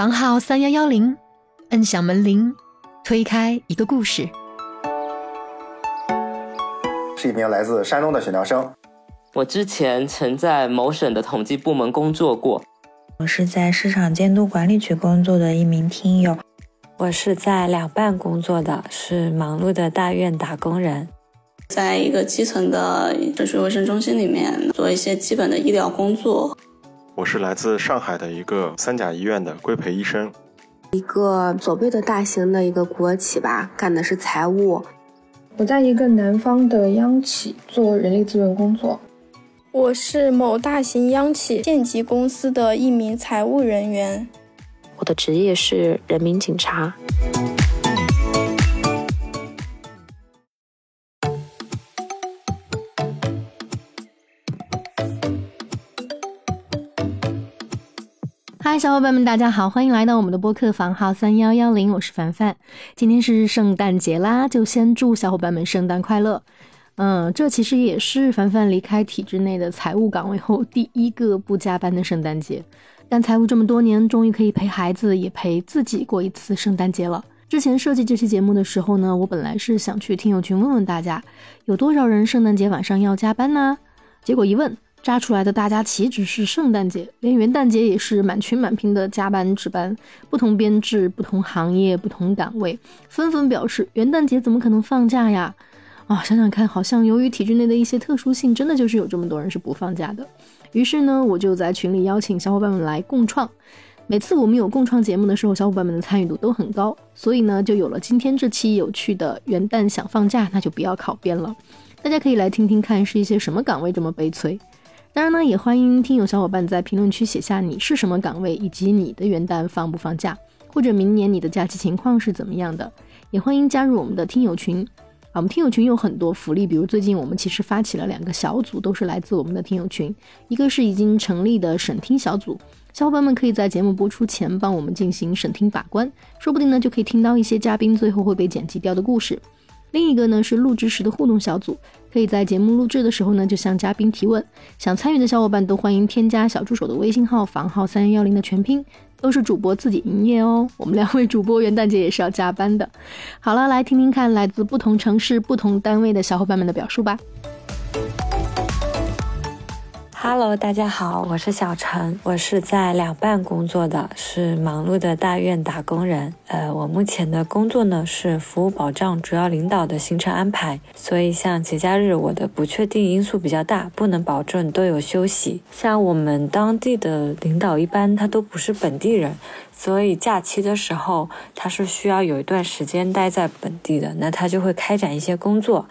房号三幺幺零，摁响门铃，推开一个故事。是一名来自山东的选调生。我之前曾在某省的统计部门工作过。我是在市场监督管理局工作的一名听友。我是在两办工作的，是忙碌的大院打工人。在一个基层的社区卫生中心里面做一些基本的医疗工作。我是来自上海的一个三甲医院的规培医生，一个左贝的大型的一个国企吧，干的是财务。我在一个南方的央企做人力资源工作。我是某大型央企县级公司的一名财务人员。我的职业是人民警察。小伙伴们，大家好，欢迎来到我们的播客房号三幺幺零，我是凡凡。今天是圣诞节啦，就先祝小伙伴们圣诞快乐。嗯，这其实也是凡凡离开体制内的财务岗位后第一个不加班的圣诞节。干财务这么多年，终于可以陪孩子也陪自己过一次圣诞节了。之前设计这期节目的时候呢，我本来是想去听友群问问大家，有多少人圣诞节晚上要加班呢？结果一问。扎出来的大家岂止是圣诞节，连元旦节也是满群满屏的加班值班，不同编制、不同行业、不同岗位，纷纷表示元旦节怎么可能放假呀？啊，想想看，好像由于体制内的一些特殊性，真的就是有这么多人是不放假的。于是呢，我就在群里邀请小伙伴们来共创。每次我们有共创节目的时候，小伙伴们的参与度都很高，所以呢，就有了今天这期有趣的元旦想放假，那就不要考编了。大家可以来听听看，是一些什么岗位这么悲催。当然呢，也欢迎听友小伙伴在评论区写下你是什么岗位，以及你的元旦放不放假，或者明年你的假期情况是怎么样的。也欢迎加入我们的听友群啊，我们听友群有很多福利，比如最近我们其实发起了两个小组，都是来自我们的听友群，一个是已经成立的审听小组，小伙伴们可以在节目播出前帮我们进行审听把关，说不定呢就可以听到一些嘉宾最后会被剪辑掉的故事。另一个呢是录制时的互动小组，可以在节目录制的时候呢就向嘉宾提问。想参与的小伙伴都欢迎添加小助手的微信号房号三幺幺零的全拼，都是主播自己营业哦。我们两位主播元旦节也是要加班的。好了，来听听看来自不同城市、不同单位的小伙伴们的表述吧。Hello，大家好，我是小陈，我是在两办工作的，是忙碌的大院打工人。呃，我目前的工作呢是服务保障主要领导的行程安排，所以像节假日，我的不确定因素比较大，不能保证都有休息。像我们当地的领导一般他都不是本地人，所以假期的时候他是需要有一段时间待在本地的，那他就会开展一些工作。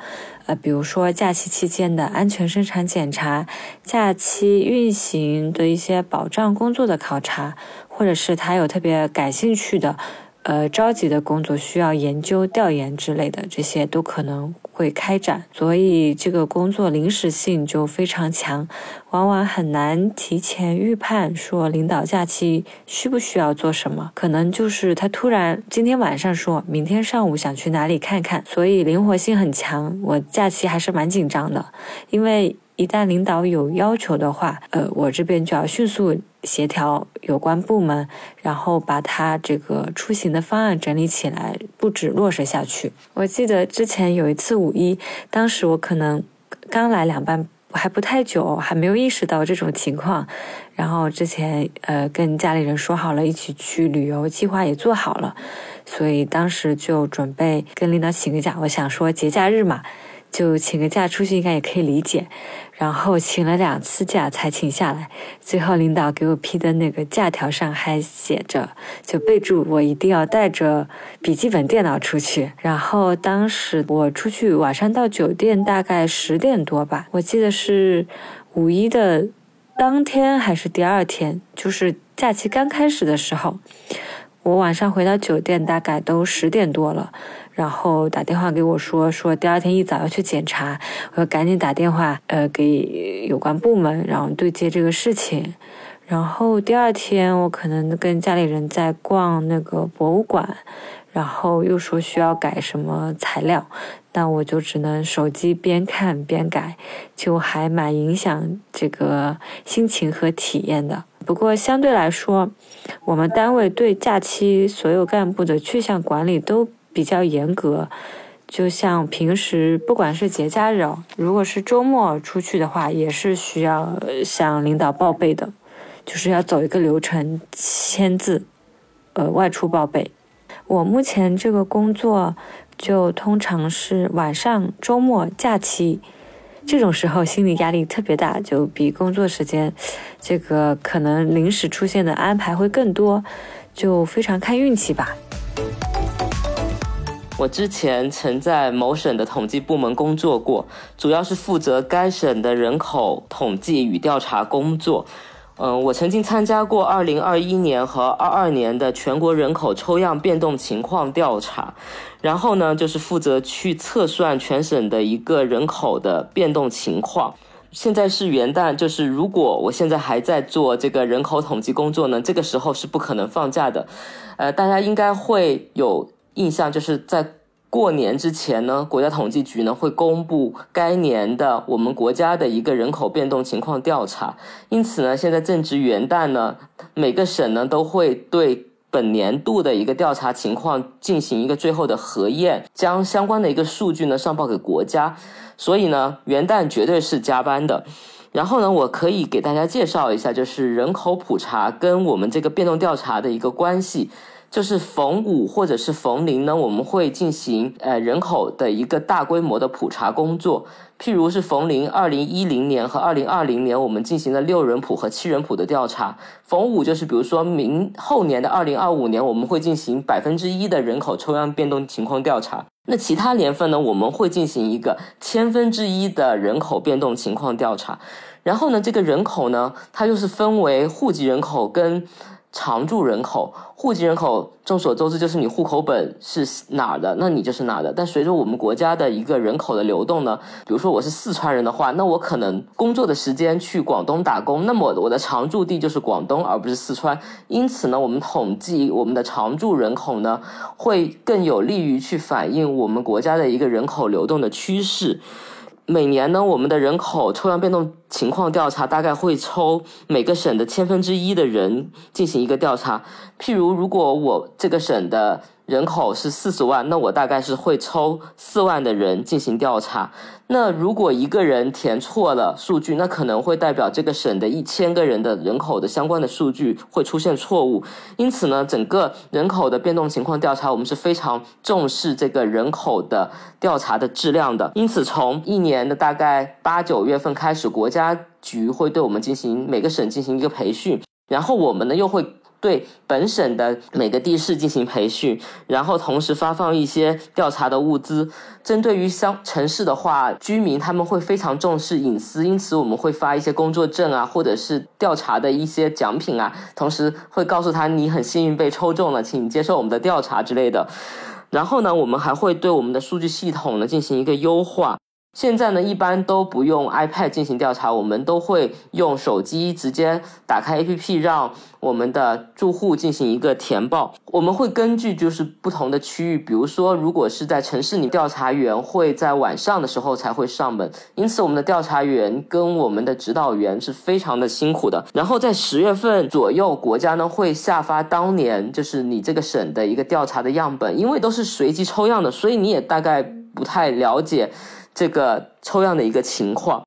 呃，比如说假期期间的安全生产检查，假期运行的一些保障工作的考察，或者是他有特别感兴趣的。呃，着急的工作需要研究、调研之类的，这些都可能会开展，所以这个工作临时性就非常强，往往很难提前预判说领导假期需不需要做什么，可能就是他突然今天晚上说明天上午想去哪里看看，所以灵活性很强。我假期还是蛮紧张的，因为。一旦领导有要求的话，呃，我这边就要迅速协调有关部门，然后把他这个出行的方案整理起来，布置落实下去。我记得之前有一次五一，当时我可能刚来两班还不太久，还没有意识到这种情况。然后之前呃跟家里人说好了一起去旅游，计划也做好了，所以当时就准备跟领导请个假。我想说节假日嘛。就请个假出去应该也可以理解，然后请了两次假才请下来，最后领导给我批的那个假条上还写着，就备注我一定要带着笔记本电脑出去。然后当时我出去晚上到酒店大概十点多吧，我记得是五一的当天还是第二天，就是假期刚开始的时候，我晚上回到酒店大概都十点多了。然后打电话给我说，说第二天一早要去检查，我要赶紧打电话，呃，给有关部门，然后对接这个事情。然后第二天我可能跟家里人在逛那个博物馆。然后又说需要改什么材料，那我就只能手机边看边改，就还蛮影响这个心情和体验的。不过相对来说，我们单位对假期所有干部的去向管理都比较严格。就像平时不管是节假日，如果是周末出去的话，也是需要向领导报备的，就是要走一个流程，签字，呃，外出报备。我目前这个工作，就通常是晚上、周末、假期这种时候，心理压力特别大，就比工作时间，这个可能临时出现的安排会更多，就非常看运气吧。我之前曾在某省的统计部门工作过，主要是负责该省的人口统计与调查工作。嗯，我曾经参加过2021年和22年的全国人口抽样变动情况调查，然后呢，就是负责去测算全省的一个人口的变动情况。现在是元旦，就是如果我现在还在做这个人口统计工作呢，这个时候是不可能放假的。呃，大家应该会有。印象就是在过年之前呢，国家统计局呢会公布该年的我们国家的一个人口变动情况调查。因此呢，现在正值元旦呢，每个省呢都会对本年度的一个调查情况进行一个最后的核验，将相关的一个数据呢上报给国家。所以呢，元旦绝对是加班的。然后呢，我可以给大家介绍一下，就是人口普查跟我们这个变动调查的一个关系。就是逢五或者是逢零呢，我们会进行呃人口的一个大规模的普查工作。譬如是逢零，二零一零年和二零二零年，我们进行了六人谱和七人谱的调查。逢五就是比如说明后年的二零二五年，我们会进行百分之一的人口抽样变动情况调查。那其他年份呢，我们会进行一个千分之一的人口变动情况调查。然后呢，这个人口呢，它就是分为户籍人口跟。常住人口、户籍人口，众所周知就是你户口本是哪儿的，那你就是哪儿的。但随着我们国家的一个人口的流动呢，比如说我是四川人的话，那我可能工作的时间去广东打工，那么我的常住地就是广东，而不是四川。因此呢，我们统计我们的常住人口呢，会更有利于去反映我们国家的一个人口流动的趋势。每年呢，我们的人口抽样变动情况调查大概会抽每个省的千分之一的人进行一个调查。譬如，如果我这个省的人口是四十万，那我大概是会抽四万的人进行调查。那如果一个人填错了数据，那可能会代表这个省的一千个人的人口的相关的数据会出现错误。因此呢，整个人口的变动情况调查，我们是非常重视这个人口的调查的质量的。因此，从一年的大概八九月份开始，国家家局会对我们进行每个省进行一个培训，然后我们呢又会。对本省的每个地市进行培训，然后同时发放一些调查的物资。针对于乡城市的话，居民他们会非常重视隐私，因此我们会发一些工作证啊，或者是调查的一些奖品啊，同时会告诉他你很幸运被抽中了，请接受我们的调查之类的。然后呢，我们还会对我们的数据系统呢进行一个优化。现在呢，一般都不用 iPad 进行调查，我们都会用手机直接打开 APP，让我们的住户进行一个填报。我们会根据就是不同的区域，比如说如果是在城市里，调查员会在晚上的时候才会上门，因此我们的调查员跟我们的指导员是非常的辛苦的。然后在十月份左右，国家呢会下发当年就是你这个省的一个调查的样本，因为都是随机抽样的，所以你也大概不太了解。这个抽样的一个情况，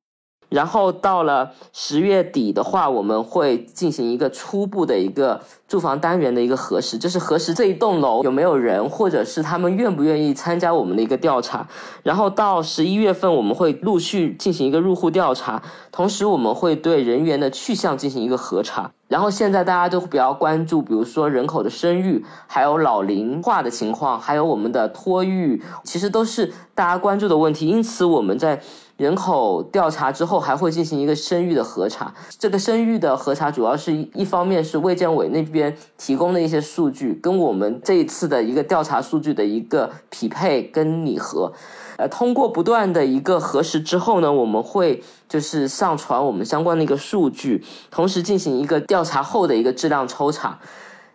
然后到了十月底的话，我们会进行一个初步的一个。住房单元的一个核实，就是核实这一栋楼有没有人，或者是他们愿不愿意参加我们的一个调查。然后到十一月份，我们会陆续进行一个入户调查，同时我们会对人员的去向进行一个核查。然后现在大家都比较关注，比如说人口的生育，还有老龄化的情况，还有我们的托育，其实都是大家关注的问题。因此我们在。人口调查之后，还会进行一个生育的核查。这个生育的核查主要是一方面是卫健委那边提供的一些数据，跟我们这一次的一个调查数据的一个匹配跟拟合。呃，通过不断的一个核实之后呢，我们会就是上传我们相关的一个数据，同时进行一个调查后的一个质量抽查。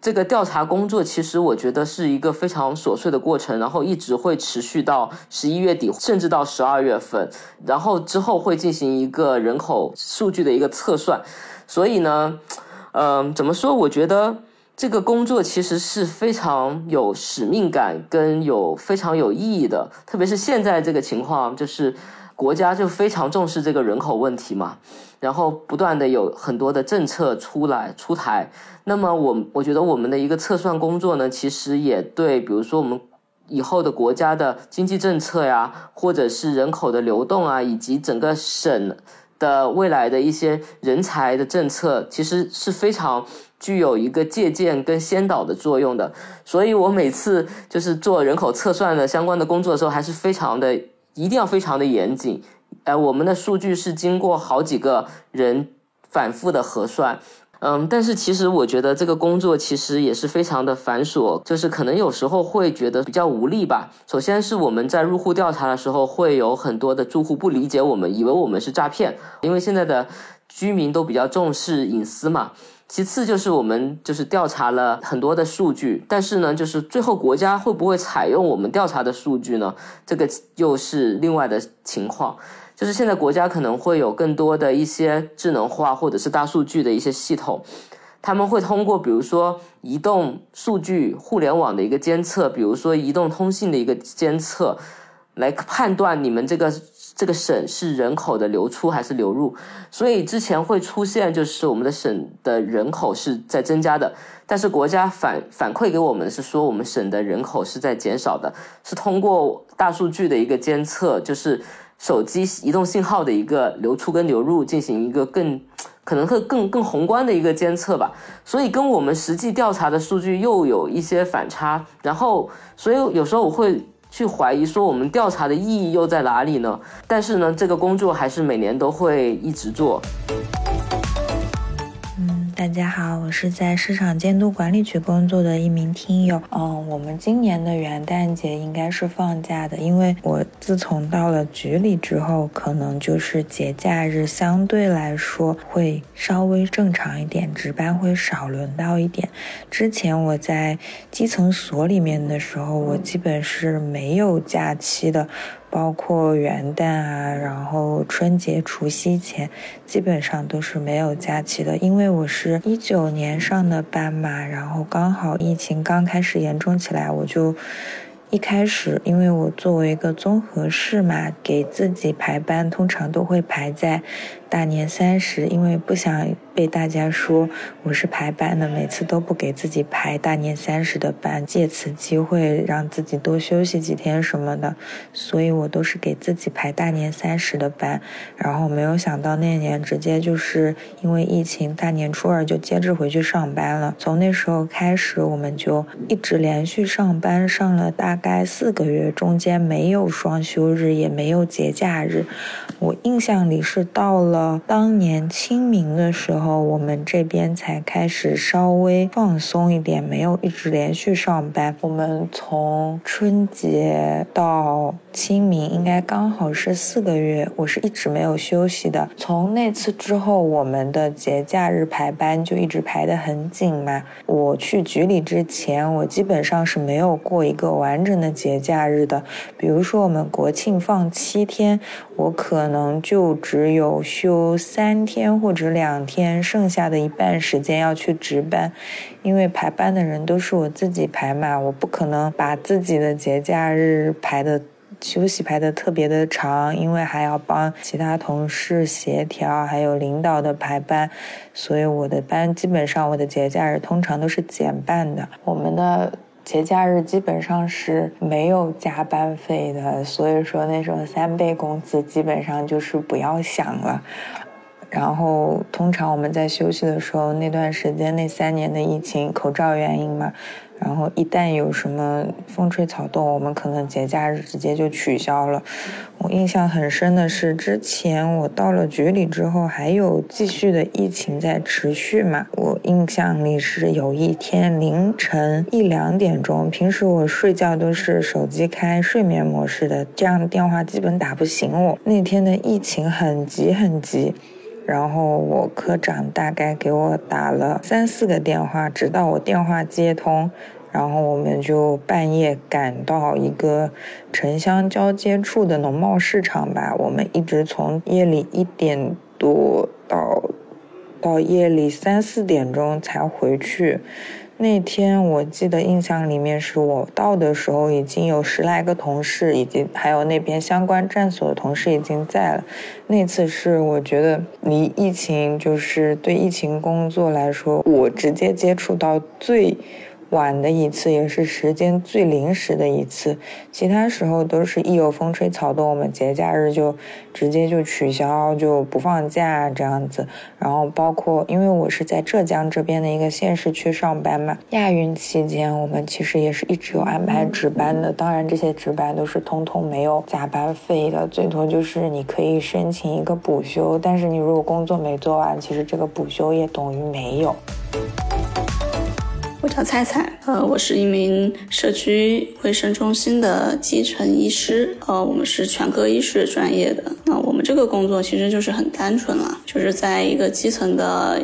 这个调查工作其实我觉得是一个非常琐碎的过程，然后一直会持续到十一月底，甚至到十二月份，然后之后会进行一个人口数据的一个测算。所以呢，嗯，怎么说？我觉得这个工作其实是非常有使命感跟有非常有意义的，特别是现在这个情况，就是国家就非常重视这个人口问题嘛。然后不断的有很多的政策出来出台，那么我我觉得我们的一个测算工作呢，其实也对，比如说我们以后的国家的经济政策呀，或者是人口的流动啊，以及整个省的未来的一些人才的政策，其实是非常具有一个借鉴跟先导的作用的。所以我每次就是做人口测算的相关的工作的时候，还是非常的一定要非常的严谨。呃，我们的数据是经过好几个人反复的核算，嗯，但是其实我觉得这个工作其实也是非常的繁琐，就是可能有时候会觉得比较无力吧。首先是我们在入户调查的时候，会有很多的住户不理解我们，以为我们是诈骗，因为现在的居民都比较重视隐私嘛。其次就是我们就是调查了很多的数据，但是呢，就是最后国家会不会采用我们调查的数据呢？这个又是另外的情况。就是现在国家可能会有更多的一些智能化或者是大数据的一些系统，他们会通过比如说移动数据、互联网的一个监测，比如说移动通信的一个监测，来判断你们这个这个省是人口的流出还是流入。所以之前会出现就是我们的省的人口是在增加的，但是国家反反馈给我们是说我们省的人口是在减少的，是通过大数据的一个监测，就是。手机移动信号的一个流出跟流入进行一个更可能会更更宏观的一个监测吧，所以跟我们实际调查的数据又有一些反差，然后所以有时候我会去怀疑说我们调查的意义又在哪里呢？但是呢，这个工作还是每年都会一直做。大家好，我是在市场监督管理局工作的一名听友。嗯，我们今年的元旦节应该是放假的，因为我自从到了局里之后，可能就是节假日相对来说会稍微正常一点，值班会少轮到一点。之前我在基层所里面的时候，我基本是没有假期的。包括元旦啊，然后春节、除夕前，基本上都是没有假期的。因为我是一九年上的班嘛，然后刚好疫情刚开始严重起来，我就。一开始，因为我作为一个综合室嘛，给自己排班，通常都会排在大年三十，因为不想被大家说我是排班的，每次都不给自己排大年三十的班，借此机会让自己多休息几天什么的，所以我都是给自己排大年三十的班。然后没有想到那年直接就是因为疫情，大年初二就接着回去上班了。从那时候开始，我们就一直连续上班，上了大。概四个月，中间没有双休日，也没有节假日。我印象里是到了当年清明的时候，我们这边才开始稍微放松一点，没有一直连续上班。我们从春节到清明，应该刚好是四个月，我是一直没有休息的。从那次之后，我们的节假日排班就一直排得很紧嘛。我去局里之前，我基本上是没有过一个完。整的节假日的，比如说我们国庆放七天，我可能就只有休有三天或者两天，剩下的一半时间要去值班，因为排班的人都是我自己排嘛，我不可能把自己的节假日排的休息排的特别的长，因为还要帮其他同事协调，还有领导的排班，所以我的班基本上我的节假日通常都是减半的，我们的。节假日基本上是没有加班费的，所以说那种三倍工资基本上就是不要想了。然后通常我们在休息的时候，那段时间那三年的疫情，口罩原因嘛。然后一旦有什么风吹草动，我们可能节假日直接就取消了。我印象很深的是，之前我到了局里之后，还有继续的疫情在持续嘛。我印象里是有一天凌晨一两点钟，平时我睡觉都是手机开睡眠模式的，这样电话基本打不醒我。那天的疫情很急很急。然后我科长大概给我打了三四个电话，直到我电话接通，然后我们就半夜赶到一个城乡交接处的农贸市场吧。我们一直从夜里一点多到到夜里三四点钟才回去。那天我记得印象里面是我到的时候已经有十来个同事，以及还有那边相关站所的同事已经在了。那次是我觉得离疫情就是对疫情工作来说，我直接接触到最。晚的一次，也是时间最临时的一次。其他时候都是一有风吹草动，我们节假日就直接就取消，就不放假这样子。然后包括，因为我是在浙江这边的一个县市区上班嘛，亚运期间我们其实也是一直有安排值班的。当然，这些值班都是通通没有加班费的，最多就是你可以申请一个补休。但是你如果工作没做完，其实这个补休也等于没有。叫菜菜，呃，我是一名社区卫生中心的基层医师，呃，我们是全科医师专业的。那我们这个工作其实就是很单纯了，就是在一个基层的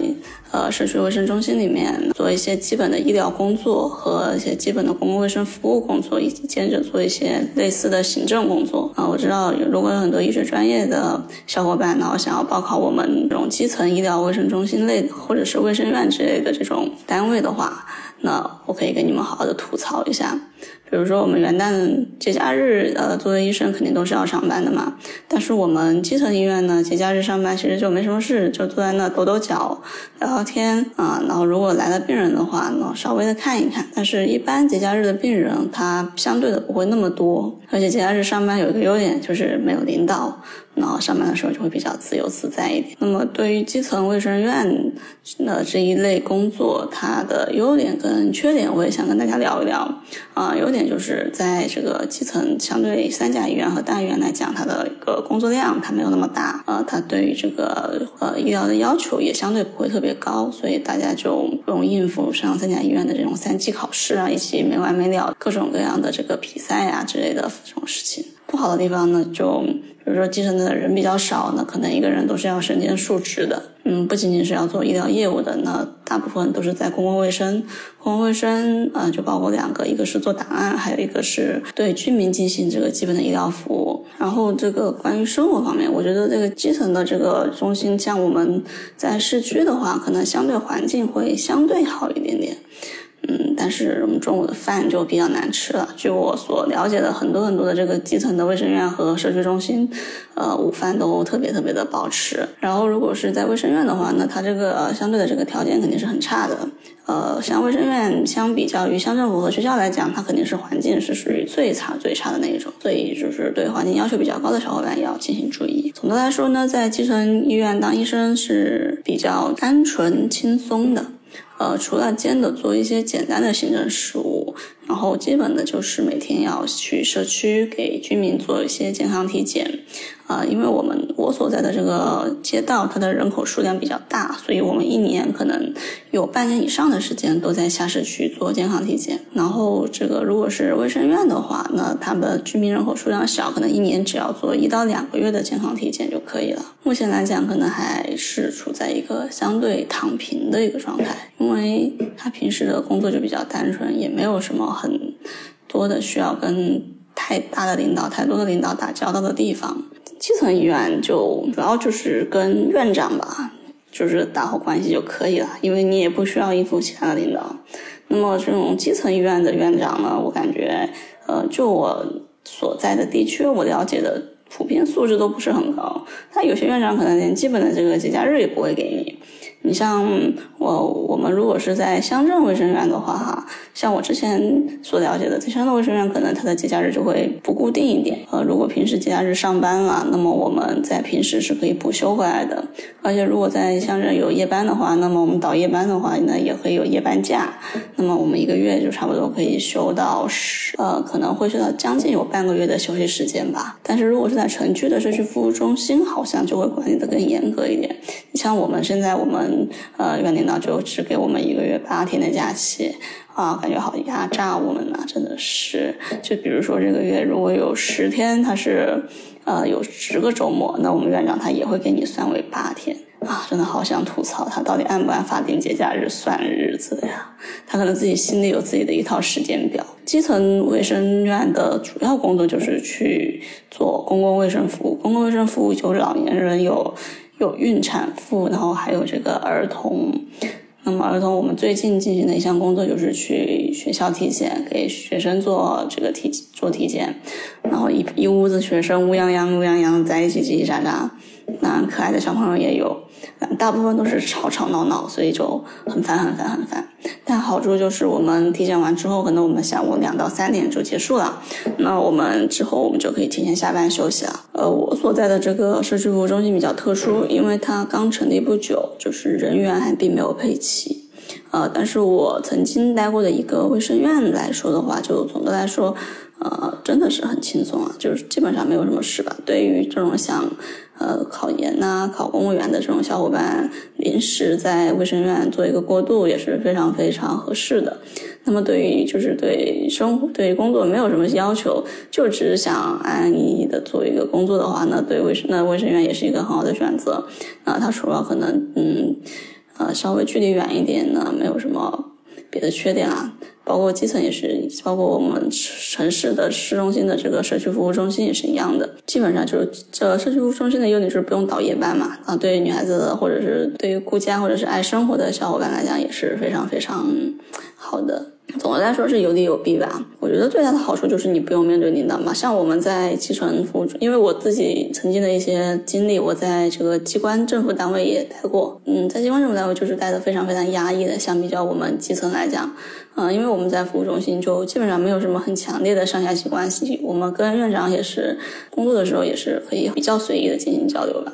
呃社区卫生中心里面做一些基本的医疗工作和一些基本的公共卫生服务工作，以及兼职做一些类似的行政工作。啊，我知道如果有很多医学专业的小伙伴，然后想要报考我们这种基层医疗卫生中心类或者是卫生院之类的这种单位的话。那我可以跟你们好好的吐槽一下，比如说我们元旦节假日，呃，作为医生肯定都是要上班的嘛。但是我们基层医院呢，节假日上班其实就没什么事，就坐在那抖抖脚、聊聊天啊。然后如果来了病人的话，呢稍微的看一看。但是一般节假日的病人，他相对的不会那么多，而且节假日上班有一个优点就是没有领导。然后上班的时候就会比较自由自在一点。那么对于基层卫生院的这一类工作，它的优点跟缺点，我也想跟大家聊一聊。啊，优点就是在这个基层，相对三甲医院和大医院来讲，它的一个工作量它没有那么大。呃，它对于这个呃医疗的要求也相对不会特别高，所以大家就不用应付上三甲医院的这种三级考试啊，以及没完没了各种各样的这个比赛啊之类的这种事情。不好的地方呢，就。比如说基层的人比较少，那可能一个人都是要身兼数职的。嗯，不仅仅是要做医疗业务的，那大部分都是在公共卫生。公共卫生啊，就包括两个，一个是做档案，还有一个是对居民进行这个基本的医疗服务。然后这个关于生活方面，我觉得这个基层的这个中心，像我们在市区的话，可能相对环境会相对好一点点。嗯，但是我们中午的饭就比较难吃了。据我所了解的，很多很多的这个基层的卫生院和社区中心，呃，午饭都特别特别的不好吃。然后如果是在卫生院的话，那它这个相对的这个条件肯定是很差的。呃，像卫生院相比较于乡政府和学校来讲，它肯定是环境是属于最差最差的那一种。所以就是对环境要求比较高的小伙伴要进行注意。总的来说呢，在基层医院当医生是比较单纯轻松的。呃，除了兼的做一些简单的行政事务，然后基本的就是每天要去社区给居民做一些健康体检。啊，因为我们我所在的这个街道，它的人口数量比较大，所以我们一年可能有半年以上的时间都在下市区做健康体检。然后这个如果是卫生院的话，那他们居民人口数量小，可能一年只要做一到两个月的健康体检就可以了。目前来讲，可能还是处在一个相对躺平的一个状态，因为他平时的工作就比较单纯，也没有什么很多的需要跟太大的领导、太多的领导打交道的地方。基层医院就主要就是跟院长吧，就是打好关系就可以了，因为你也不需要应付其他的领导。那么这种基层医院的院长呢，我感觉，呃，就我所在的地区，我了解的普遍素质都不是很高。他有些院长可能连基本的这个节假日也不会给你。你像我，我们如果是在乡镇卫生院的话，哈，像我之前所了解的，在乡镇卫生院，可能它的节假日就会不固定一点。呃，如果平时节假日上班了，那么我们在平时是可以补休回来的。而且如果在乡镇有夜班的话，那么我们倒夜班的话，那也可以有夜班假。那么我们一个月就差不多可以休到十，呃，可能会休到将近有半个月的休息时间吧。但是如果是在城区的社区服务中心，好像就会管理的更严格一点。你像我们现在我们。呃，院领导就只给我们一个月八天的假期啊，感觉好压榨我们呐，真的是。就比如说这个月如果有十天他是呃，有十个周末，那我们院长他也会给你算为八天啊，真的好想吐槽他到底按不按法定节假日算日子呀？他可能自己心里有自己的一套时间表。基层卫生院的主要工作就是去做公共卫生服务，公共卫生服务有老年人，有有孕产妇，然后还有这个儿童。那么儿童，我们最近进行的一项工作就是去学校体检，给学生做这个体做体检，然后一一屋子学生乌泱泱乌泱泱在一起叽叽喳喳，那可爱的小朋友也有。大部分都是吵吵闹闹，所以就很烦很烦很烦。但好处就是我们体检完之后，可能我们下午两到三点就结束了。那我们之后我们就可以提前下班休息了。呃，我所在的这个社区服务中心比较特殊，因为它刚成立不久，就是人员还并没有配齐。呃，但是我曾经待过的一个卫生院来说的话，就总的来说，呃，真的是很轻松啊，就是基本上没有什么事吧。对于这种想。呃，考研呐，考公务员的这种小伙伴，临时在卫生院做一个过渡也是非常非常合适的。那么，对于就是对生活、对工作没有什么要求，就只想安安逸逸的做一个工作的话，那对卫生那卫生院也是一个很好的选择。那，它除了可能嗯呃稍微距离远一点呢，没有什么别的缺点啊。包括基层也是，包括我们城市的市中心的这个社区服务中心也是一样的。基本上就是这社区服务中心的优点就是不用倒夜班嘛，啊，对于女孩子或者是对于顾家或者是爱生活的小伙伴来讲也是非常非常好的。总的来说是有利有弊吧。我觉得最大的好处就是你不用面对领导嘛。像我们在基层服务，因为我自己曾经的一些经历，我在这个机关政府单位也待过。嗯，在机关政府单位就是待的非常非常压抑的。相比较我们基层来讲，嗯，因为我们在服务中心就基本上没有什么很强烈的上下级关系。我们跟院长也是工作的时候也是可以比较随意的进行交流吧。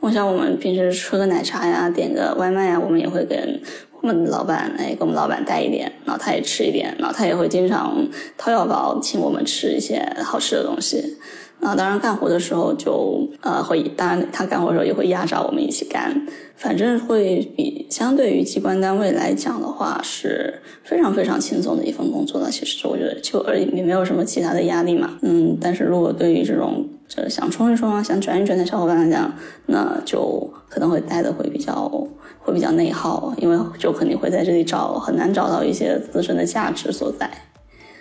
我想我们平时喝个奶茶呀，点个外卖呀，我们也会跟。我们老板哎，给我们老板带一点，然后他也吃一点，然后他也会经常掏腰包请我们吃一些好吃的东西。那当然干活的时候就呃会，当然他干活的时候也会压榨我们一起干。反正会比相对于机关单位来讲的话，是非常非常轻松的一份工作了。其实我觉得就而也没有什么其他的压力嘛。嗯，但是如果对于这种这想冲一冲啊，想转一转的小伙伴来讲，那就可能会待的会比较。会比较内耗，因为就肯定会在这里找很难找到一些自身的价值所在。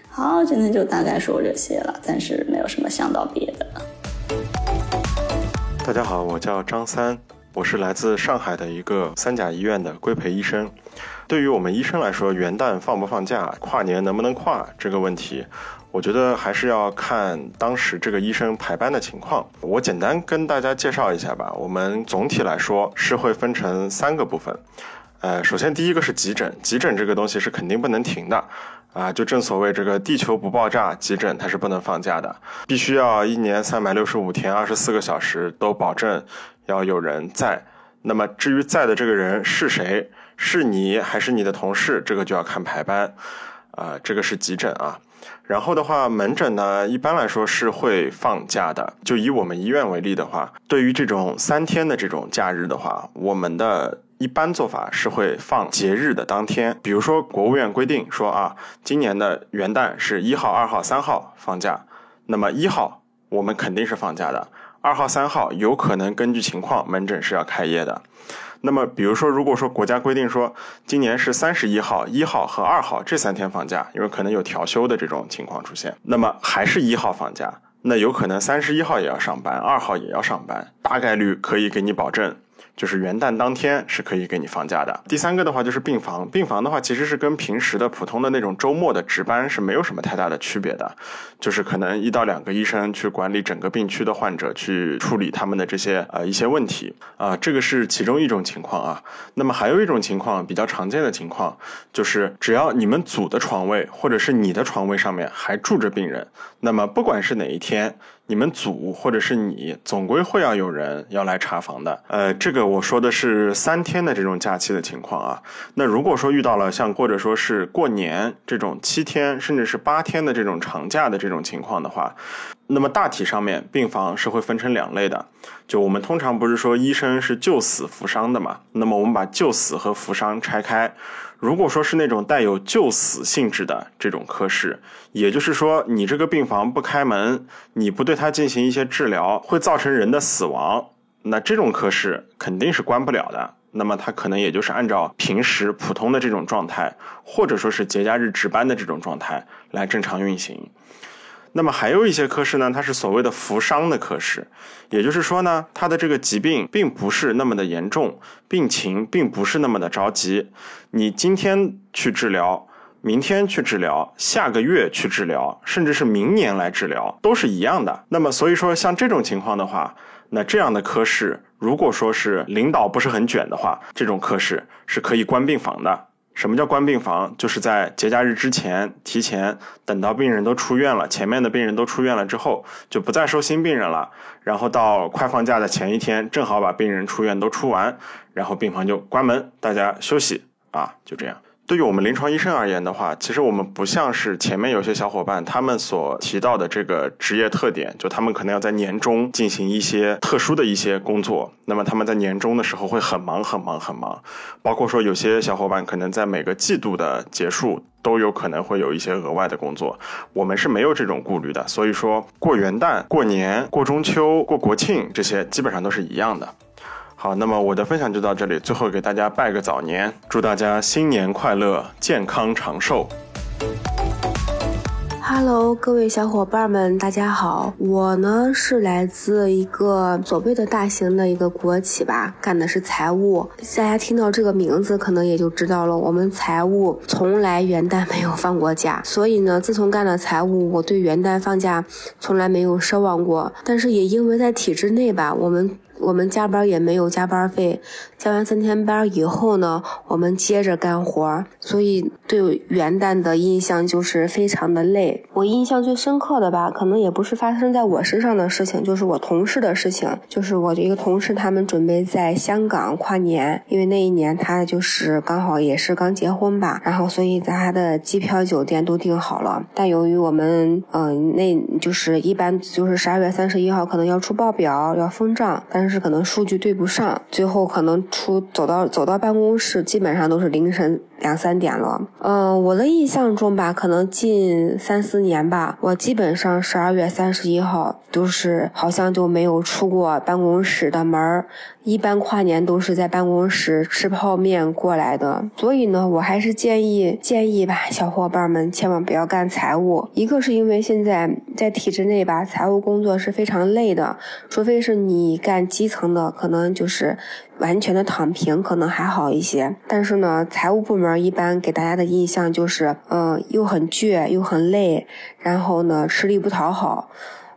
好，今天就大概说这些了，暂时没有什么想到别的。大家好，我叫张三，我是来自上海的一个三甲医院的规培医生。对于我们医生来说，元旦放不放假，跨年能不能跨这个问题。我觉得还是要看当时这个医生排班的情况。我简单跟大家介绍一下吧。我们总体来说是会分成三个部分。呃，首先第一个是急诊，急诊这个东西是肯定不能停的啊。就正所谓这个地球不爆炸，急诊它是不能放假的，必须要一年三百六十五天，二十四个小时都保证要有人在。那么至于在的这个人是谁，是你还是你的同事，这个就要看排班啊。这个是急诊啊。然后的话，门诊呢，一般来说是会放假的。就以我们医院为例的话，对于这种三天的这种假日的话，我们的一般做法是会放节日的当天。比如说，国务院规定说啊，今年的元旦是一号、二号、三号放假，那么一号我们肯定是放假的，二号、三号有可能根据情况门诊是要开业的。那么，比如说，如果说国家规定说今年是三十一号、一号和二号这三天放假，因为可能有调休的这种情况出现，那么还是一号放假，那有可能三十一号也要上班，二号也要上班，大概率可以给你保证。就是元旦当天是可以给你放假的。第三个的话就是病房，病房的话其实是跟平时的普通的那种周末的值班是没有什么太大的区别的，就是可能一到两个医生去管理整个病区的患者，去处理他们的这些呃一些问题啊，这个是其中一种情况啊。那么还有一种情况比较常见的情况，就是只要你们组的床位或者是你的床位上面还住着病人，那么不管是哪一天。你们组或者是你，总归会要有人要来查房的。呃，这个我说的是三天的这种假期的情况啊。那如果说遇到了像或者说是过年这种七天甚至是八天的这种长假的这种情况的话，那么大体上面，病房是会分成两类的。就我们通常不是说医生是救死扶伤的嘛？那么我们把救死和扶伤拆开。如果说是那种带有救死性质的这种科室，也就是说你这个病房不开门，你不对它进行一些治疗，会造成人的死亡，那这种科室肯定是关不了的。那么它可能也就是按照平时普通的这种状态，或者说是节假日值班的这种状态来正常运行。那么还有一些科室呢，它是所谓的扶伤的科室，也就是说呢，它的这个疾病并不是那么的严重，病情并不是那么的着急。你今天去治疗，明天去治疗，下个月去治疗，甚至是明年来治疗，都是一样的。那么所以说，像这种情况的话，那这样的科室，如果说是领导不是很卷的话，这种科室是可以关病房的。什么叫关病房？就是在节假日之前，提前等到病人都出院了，前面的病人都出院了之后，就不再收新病人了。然后到快放假的前一天，正好把病人出院都出完，然后病房就关门，大家休息啊，就这样。对于我们临床医生而言的话，其实我们不像是前面有些小伙伴他们所提到的这个职业特点，就他们可能要在年终进行一些特殊的一些工作，那么他们在年终的时候会很忙很忙很忙，包括说有些小伙伴可能在每个季度的结束都有可能会有一些额外的工作，我们是没有这种顾虑的，所以说过元旦、过年、过中秋、过国庆这些基本上都是一样的。好，那么我的分享就到这里。最后给大家拜个早年，祝大家新年快乐，健康长寿。Hello，各位小伙伴们，大家好。我呢是来自一个所谓的大型的一个国企吧，干的是财务。大家听到这个名字，可能也就知道了，我们财务从来元旦没有放过假。所以呢，自从干了财务，我对元旦放假从来没有奢望过。但是也因为在体制内吧，我们。我们加班也没有加班费，加完三天班以后呢，我们接着干活，所以对元旦的印象就是非常的累。我印象最深刻的吧，可能也不是发生在我身上的事情，就是我同事的事情。就是我的一个同事，他们准备在香港跨年，因为那一年他就是刚好也是刚结婚吧，然后所以在他的机票、酒店都订好了。但由于我们，嗯，那就是一般就是十二月三十一号可能要出报表，要封账，但是。是可能数据对不上，最后可能出走到走到办公室，基本上都是凌晨。两三点了，嗯，我的印象中吧，可能近三四年吧，我基本上十二月三十一号都是好像就没有出过办公室的门儿，一般跨年都是在办公室吃泡面过来的。所以呢，我还是建议建议吧，小伙伴们千万不要干财务。一个是因为现在在体制内吧，财务工作是非常累的，除非是你干基层的，可能就是。完全的躺平可能还好一些，但是呢，财务部门一般给大家的印象就是，嗯，又很倔又很累，然后呢，吃力不讨好，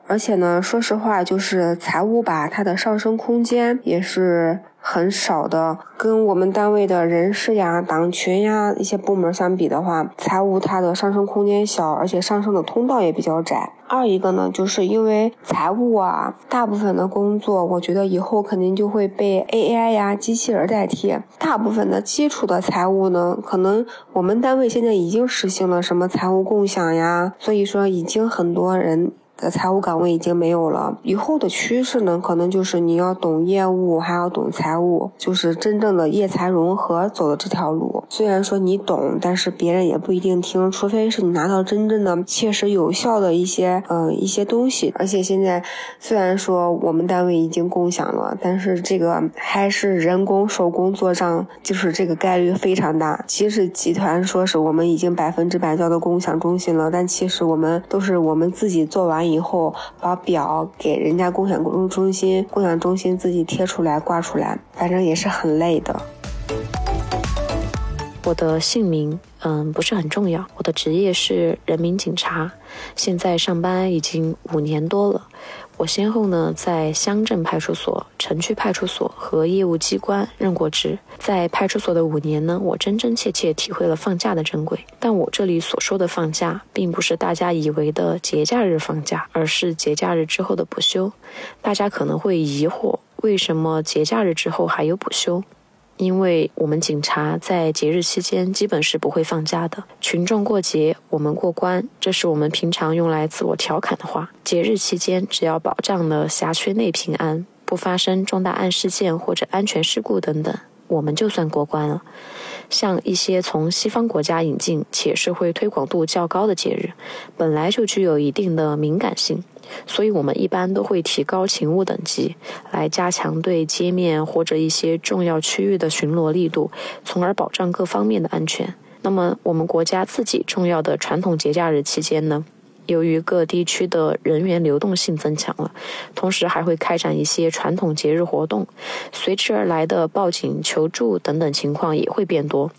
而且呢，说实话，就是财务吧，它的上升空间也是。很少的，跟我们单位的人事呀、党群呀一些部门相比的话，财务它的上升空间小，而且上升的通道也比较窄。二一个呢，就是因为财务啊，大部分的工作，我觉得以后肯定就会被 AI 呀、机器人代替。大部分的基础的财务呢，可能我们单位现在已经实行了什么财务共享呀，所以说已经很多人。的财务岗位已经没有了，以后的趋势呢，可能就是你要懂业务，还要懂财务，就是真正的业财融合走的这条路。虽然说你懂，但是别人也不一定听，除非是你拿到真正的、切实有效的一些，嗯，一些东西。而且现在虽然说我们单位已经共享了，但是这个还是人工手工做账，就是这个概率非常大。其实集团说是我们已经百分之百交到共享中心了，但其实我们都是我们自己做完。以后把表给人家共享中中心，共享中心自己贴出来挂出来，反正也是很累的。我的姓名，嗯，不是很重要。我的职业是人民警察，现在上班已经五年多了。我先后呢在乡镇派出所、城区派出所和业务机关任过职。在派出所的五年呢，我真真切切体会了放假的珍贵。但我这里所说的放假，并不是大家以为的节假日放假，而是节假日之后的补休。大家可能会疑惑，为什么节假日之后还有补休？因为我们警察在节日期间基本是不会放假的。群众过节，我们过关，这是我们平常用来自我调侃的话。节日期间，只要保障了辖区内平安，不发生重大案事件或者安全事故等等，我们就算过关了。像一些从西方国家引进且社会推广度较高的节日，本来就具有一定的敏感性。所以，我们一般都会提高勤务等级，来加强对街面或者一些重要区域的巡逻力度，从而保障各方面的安全。那么，我们国家自己重要的传统节假日期间呢？由于各地区的人员流动性增强了，同时还会开展一些传统节日活动，随之而来的报警求助等等情况也会变多。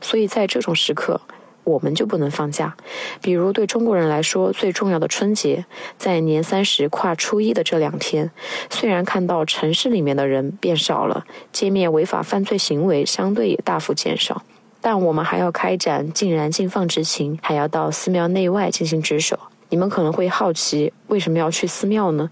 所以在这种时刻，我们就不能放假，比如对中国人来说最重要的春节，在年三十跨初一的这两天，虽然看到城市里面的人变少了，街面违法犯罪行为相对也大幅减少，但我们还要开展禁燃禁放执勤，还要到寺庙内外进行值守。你们可能会好奇，为什么要去寺庙呢？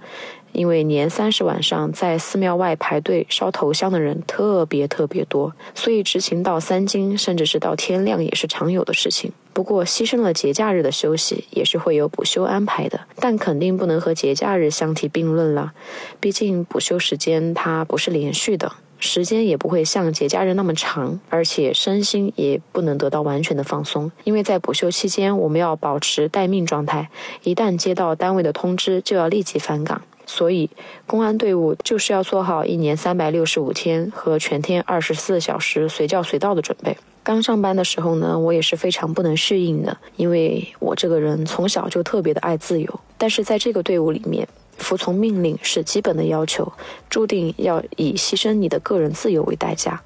因为年三十晚上在寺庙外排队烧头香的人特别特别多，所以执勤到三更，甚至是到天亮也是常有的事情。不过，牺牲了节假日的休息，也是会有补休安排的，但肯定不能和节假日相提并论了。毕竟补休时间它不是连续的，时间也不会像节假日那么长，而且身心也不能得到完全的放松。因为在补休期间，我们要保持待命状态，一旦接到单位的通知，就要立即返岗。所以，公安队伍就是要做好一年三百六十五天和全天二十四小时随叫随到的准备。刚上班的时候呢，我也是非常不能适应的，因为我这个人从小就特别的爱自由。但是在这个队伍里面，服从命令是基本的要求，注定要以牺牲你的个人自由为代价，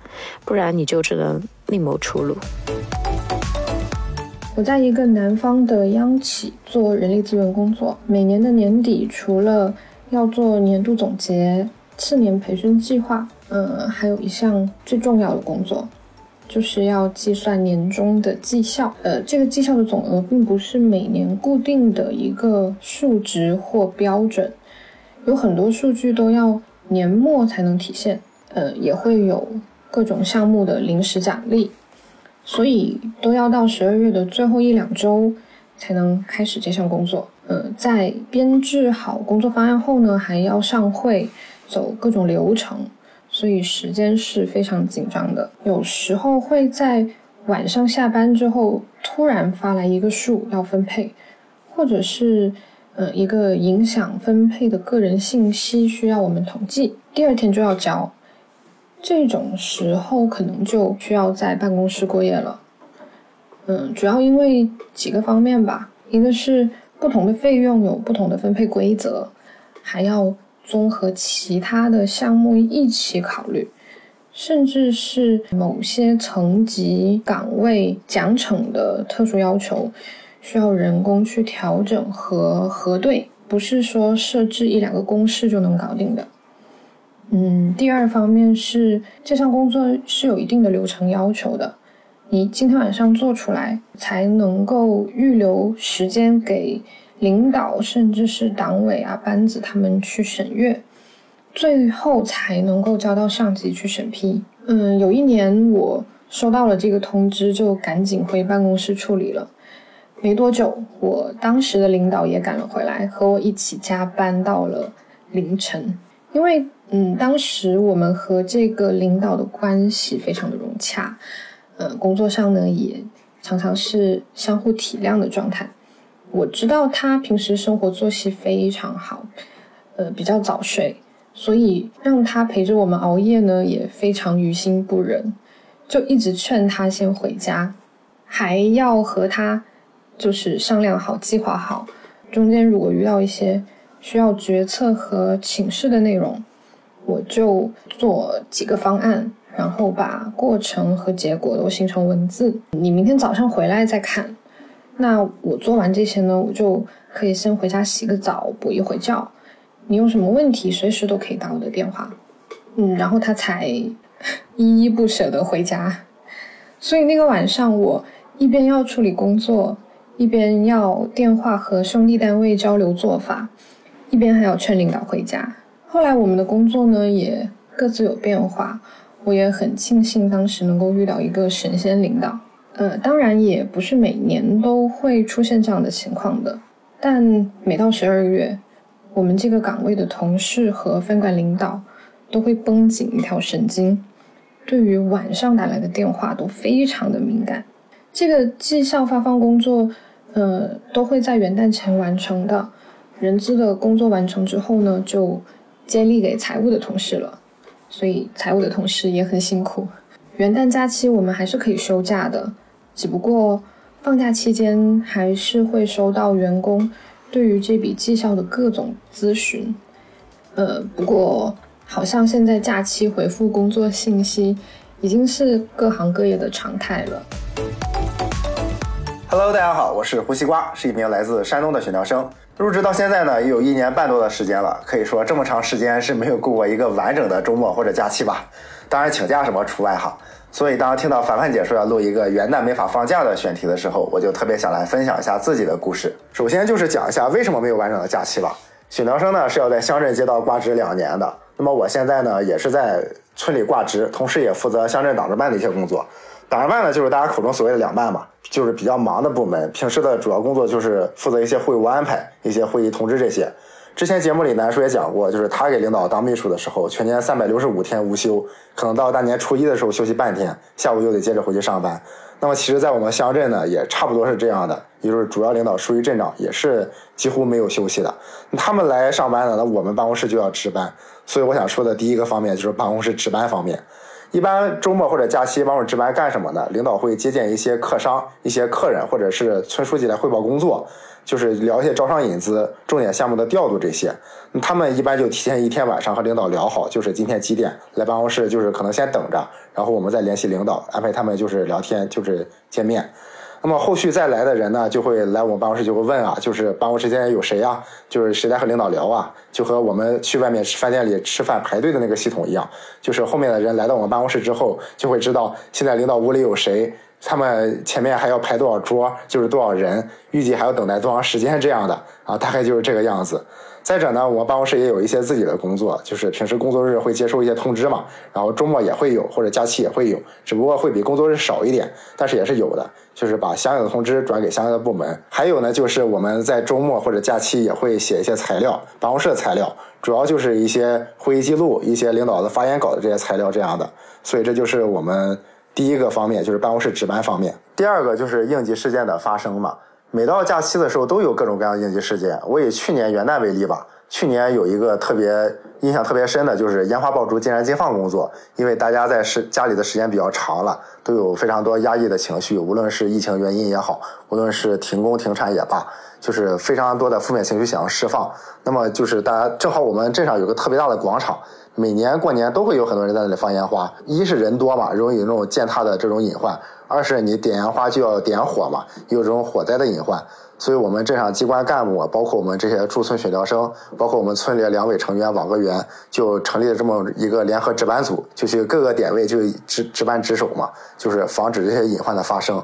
不然你就只能另谋出路。我在一个南方的央企做人力资源工作，每年的年底除了要做年度总结、次年培训计划，呃，还有一项最重要的工作，就是要计算年终的绩效。呃，这个绩效的总额并不是每年固定的一个数值或标准，有很多数据都要年末才能体现。呃，也会有各种项目的临时奖励，所以都要到十二月的最后一两周才能开始这项工作。呃，在编制好工作方案后呢，还要上会，走各种流程，所以时间是非常紧张的。有时候会在晚上下班之后突然发来一个数要分配，或者是呃一个影响分配的个人信息需要我们统计，第二天就要交。这种时候可能就需要在办公室过夜了。嗯，主要因为几个方面吧，一个是。不同的费用有不同的分配规则，还要综合其他的项目一起考虑，甚至是某些层级岗位奖惩的特殊要求，需要人工去调整和核对，不是说设置一两个公式就能搞定的。嗯，第二方面是这项工作是有一定的流程要求的。你今天晚上做出来，才能够预留时间给领导，甚至是党委啊班子他们去审阅，最后才能够交到上级去审批。嗯，有一年我收到了这个通知，就赶紧回办公室处理了。没多久，我当时的领导也赶了回来，和我一起加班到了凌晨。因为，嗯，当时我们和这个领导的关系非常的融洽。呃，工作上呢也常常是相互体谅的状态。我知道他平时生活作息非常好，呃，比较早睡，所以让他陪着我们熬夜呢也非常于心不忍，就一直劝他先回家，还要和他就是商量好、计划好，中间如果遇到一些需要决策和请示的内容，我就做几个方案。然后把过程和结果都形成文字，你明天早上回来再看。那我做完这些呢，我就可以先回家洗个澡，补一会觉。你有什么问题，随时都可以打我的电话。嗯，然后他才依依不舍的回家。所以那个晚上，我一边要处理工作，一边要电话和兄弟单位交流做法，一边还要劝领导回家。后来我们的工作呢，也各自有变化。我也很庆幸当时能够遇到一个神仙领导。呃，当然也不是每年都会出现这样的情况的，但每到十二月，我们这个岗位的同事和分管领导都会绷紧一条神经，对于晚上打来的电话都非常的敏感。这个绩效发放工作，呃，都会在元旦前完成的。人资的工作完成之后呢，就接力给财务的同事了，所以财务的同事也很辛苦。元旦假期我们还是可以休假的，只不过放假期间还是会收到员工对于这笔绩效的各种咨询。呃，不过好像现在假期回复工作信息已经是各行各业的常态了。Hello，大家好，我是胡西瓜，是一名来自山东的选调生。入职到现在呢，也有一年半多的时间了，可以说这么长时间是没有过过一个完整的周末或者假期吧。当然请假什么除外哈。所以当听到凡凡姐说要录一个元旦没法放假的选题的时候，我就特别想来分享一下自己的故事。首先就是讲一下为什么没有完整的假期吧。选调生呢是要在乡镇街道挂职两年的，那么我现在呢也是在村里挂职，同时也负责乡镇党支办的一些工作。党支办呢就是大家口中所谓的两办嘛。就是比较忙的部门，平时的主要工作就是负责一些会务安排、一些会议通知这些。之前节目里南叔也讲过，就是他给领导当秘书的时候，全年三百六十五天无休，可能到大年初一的时候休息半天，下午又得接着回去上班。那么其实，在我们乡镇呢，也差不多是这样的，也就是主要领导属于镇长，也是几乎没有休息的。他们来上班呢，那我们办公室就要值班。所以我想说的第一个方面就是办公室值班方面。一般周末或者假期，帮我值班干什么呢？领导会接见一些客商、一些客人，或者是村书记来汇报工作，就是聊一些招商引资、重点项目的调度这些。他们一般就提前一天晚上和领导聊好，就是今天几点来办公室，就是可能先等着，然后我们再联系领导，安排他们就是聊天，就是见面。那么后续再来的人呢，就会来我们办公室，就会问啊，就是办公室现在有谁呀？就是谁来和领导聊啊？就和我们去外面吃饭店里吃饭排队的那个系统一样，就是后面的人来到我们办公室之后，就会知道现在领导屋里有谁，他们前面还要排多少桌，就是多少人，预计还要等待多长时间这样的啊，大概就是这个样子。再者呢，我办公室也有一些自己的工作，就是平时工作日会接收一些通知嘛，然后周末也会有，或者假期也会有，只不过会比工作日少一点，但是也是有的，就是把相应的通知转给相应的部门。还有呢，就是我们在周末或者假期也会写一些材料，办公室的材料，主要就是一些会议记录、一些领导的发言稿的这些材料这样的。所以这就是我们第一个方面，就是办公室值班方面。第二个就是应急事件的发生嘛。每到假期的时候，都有各种各样的应急事件。我以去年元旦为例吧，去年有一个特别印象特别深的，就是烟花爆竹禁燃禁放工作。因为大家在时家里的时间比较长了，都有非常多压抑的情绪，无论是疫情原因也好，无论是停工停产也罢，就是非常多的负面情绪想要释放。那么就是大家正好我们镇上有个特别大的广场，每年过年都会有很多人在那里放烟花。一是人多嘛，容易有那种践踏的这种隐患。二是你点烟花就要点火嘛，有这种火灾的隐患，所以我们镇上机关干部，包括我们这些驻村选调生，包括我们村里的两委成员网格员，就成立了这么一个联合值班组，就去各个点位就值值班值守嘛，就是防止这些隐患的发生。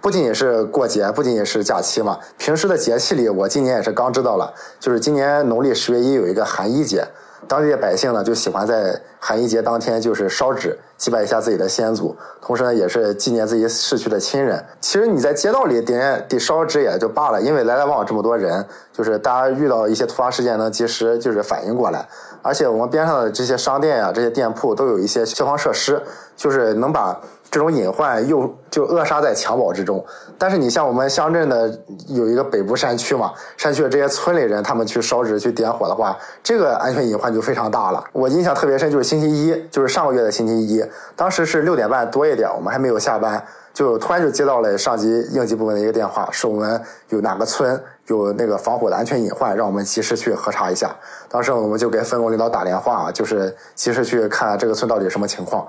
不仅仅是过节，不仅仅是假期嘛，平时的节气里，我今年也是刚知道了，就是今年农历十月一有一个寒衣节。当地的百姓呢，就喜欢在寒衣节当天就是烧纸，祭拜一下自己的先祖，同时呢，也是纪念自己逝去的亲人。其实你在街道里点点烧纸也就罢了，因为来来往往这么多人，就是大家遇到一些突发事件能及时就是反应过来。而且我们边上的这些商店呀、这些店铺都有一些消防设施，就是能把。这种隐患又就扼杀在襁褓之中，但是你像我们乡镇的有一个北部山区嘛，山区的这些村里人，他们去烧纸去点火的话，这个安全隐患就非常大了。我印象特别深，就是星期一，就是上个月的星期一，当时是六点半多一点，我们还没有下班，就突然就接到了上级应急部门的一个电话，说我们有哪个村有那个防火的安全隐患，让我们及时去核查一下。当时我们就给分工领导打电话，就是及时去看这个村到底什么情况。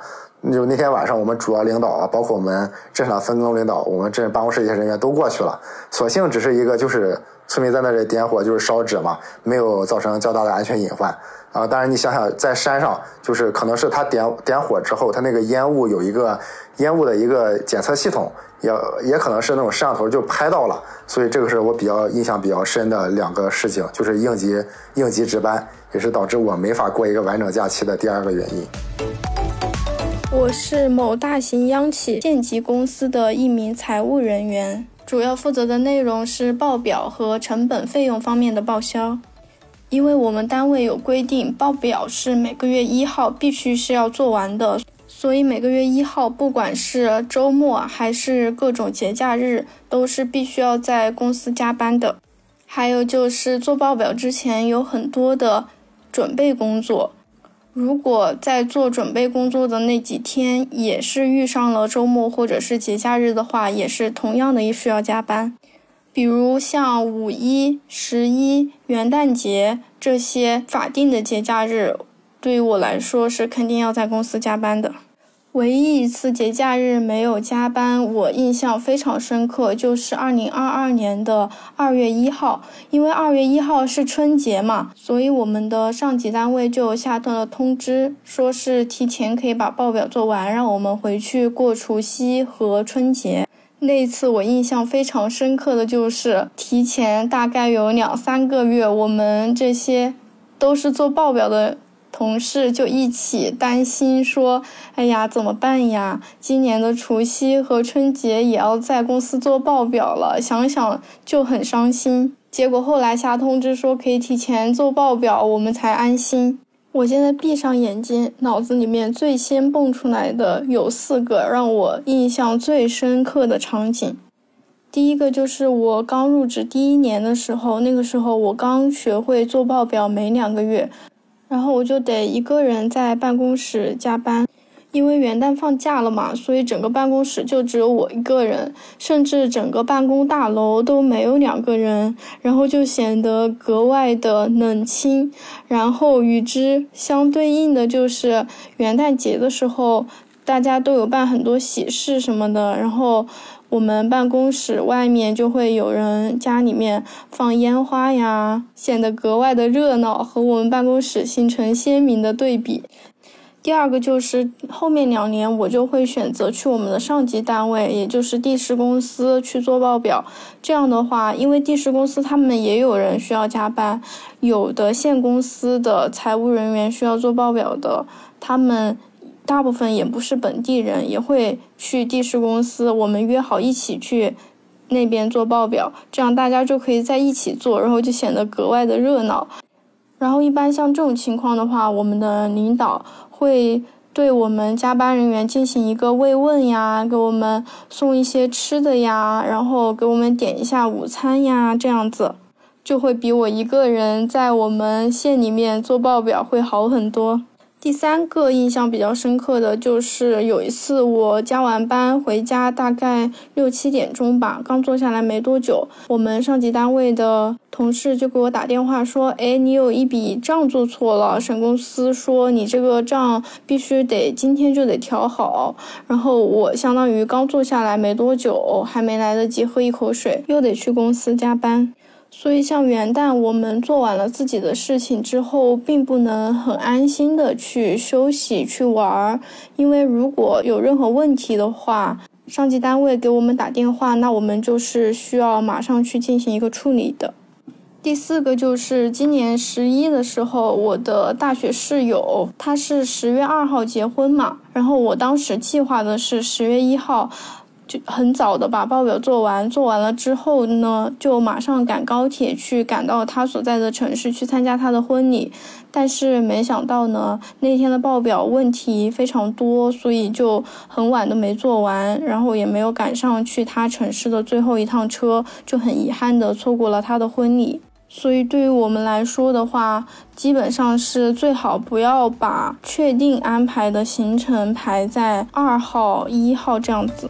就那天晚上，我们主要领导啊，包括我们镇上分工领导，我们镇办公室一些人员都过去了。所幸只是一个，就是村民在那里点火，就是烧纸嘛，没有造成较大的安全隐患啊。当然，你想想，在山上，就是可能是他点点火之后，他那个烟雾有一个烟雾的一个检测系统，也也可能是那种摄像头就拍到了。所以这个是我比较印象比较深的两个事情，就是应急应急值班，也是导致我没法过一个完整假期的第二个原因。我是某大型央企县级公司的一名财务人员，主要负责的内容是报表和成本费用方面的报销。因为我们单位有规定，报表是每个月一号必须是要做完的，所以每个月一号，不管是周末还是各种节假日，都是必须要在公司加班的。还有就是做报表之前有很多的准备工作。如果在做准备工作的那几天也是遇上了周末或者是节假日的话，也是同样的也需要加班。比如像五一、十一、元旦节这些法定的节假日，对于我来说是肯定要在公司加班的。唯一一次节假日没有加班，我印象非常深刻，就是二零二二年的二月一号。因为二月一号是春节嘛，所以我们的上级单位就下达了通知，说是提前可以把报表做完，让我们回去过除夕和春节。那一次我印象非常深刻的就是提前大概有两三个月，我们这些都是做报表的。同事就一起担心说：“哎呀，怎么办呀？今年的除夕和春节也要在公司做报表了，想想就很伤心。”结果后来下通知说可以提前做报表，我们才安心。我现在闭上眼睛，脑子里面最先蹦出来的有四个让我印象最深刻的场景。第一个就是我刚入职第一年的时候，那个时候我刚学会做报表没两个月。然后我就得一个人在办公室加班，因为元旦放假了嘛，所以整个办公室就只有我一个人，甚至整个办公大楼都没有两个人，然后就显得格外的冷清。然后与之相对应的就是元旦节的时候，大家都有办很多喜事什么的，然后。我们办公室外面就会有人家里面放烟花呀，显得格外的热闹，和我们办公室形成鲜明的对比。第二个就是后面两年我就会选择去我们的上级单位，也就是地市公司去做报表。这样的话，因为地市公司他们也有人需要加班，有的县公司的财务人员需要做报表的，他们。大部分也不是本地人，也会去地市公司。我们约好一起去那边做报表，这样大家就可以在一起做，然后就显得格外的热闹。然后一般像这种情况的话，我们的领导会对我们加班人员进行一个慰问呀，给我们送一些吃的呀，然后给我们点一下午餐呀，这样子就会比我一个人在我们县里面做报表会好很多。第三个印象比较深刻的就是有一次我加完班回家，大概六七点钟吧，刚坐下来没多久，我们上级单位的同事就给我打电话说：“哎，你有一笔账做错了，省公司说你这个账必须得今天就得调好。”然后我相当于刚坐下来没多久，还没来得及喝一口水，又得去公司加班。所以，像元旦，我们做完了自己的事情之后，并不能很安心的去休息、去玩儿，因为如果有任何问题的话，上级单位给我们打电话，那我们就是需要马上去进行一个处理的。第四个就是今年十一的时候，我的大学室友他是十月二号结婚嘛，然后我当时计划的是十月一号。就很早的把报表做完，做完了之后呢，就马上赶高铁去赶到他所在的城市去参加他的婚礼。但是没想到呢，那天的报表问题非常多，所以就很晚都没做完，然后也没有赶上去他城市的最后一趟车，就很遗憾的错过了他的婚礼。所以对于我们来说的话，基本上是最好不要把确定安排的行程排在二号、一号这样子。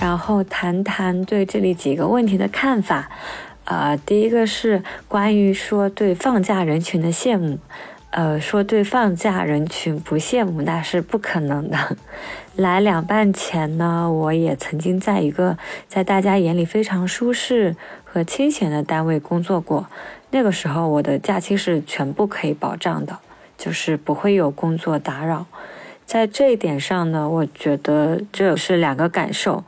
然后谈谈对这里几个问题的看法。呃，第一个是关于说对放假人群的羡慕。呃，说对放假人群不羡慕那是不可能的。来两半前呢，我也曾经在一个在大家眼里非常舒适。和清闲的单位工作过，那个时候我的假期是全部可以保障的，就是不会有工作打扰。在这一点上呢，我觉得这是两个感受。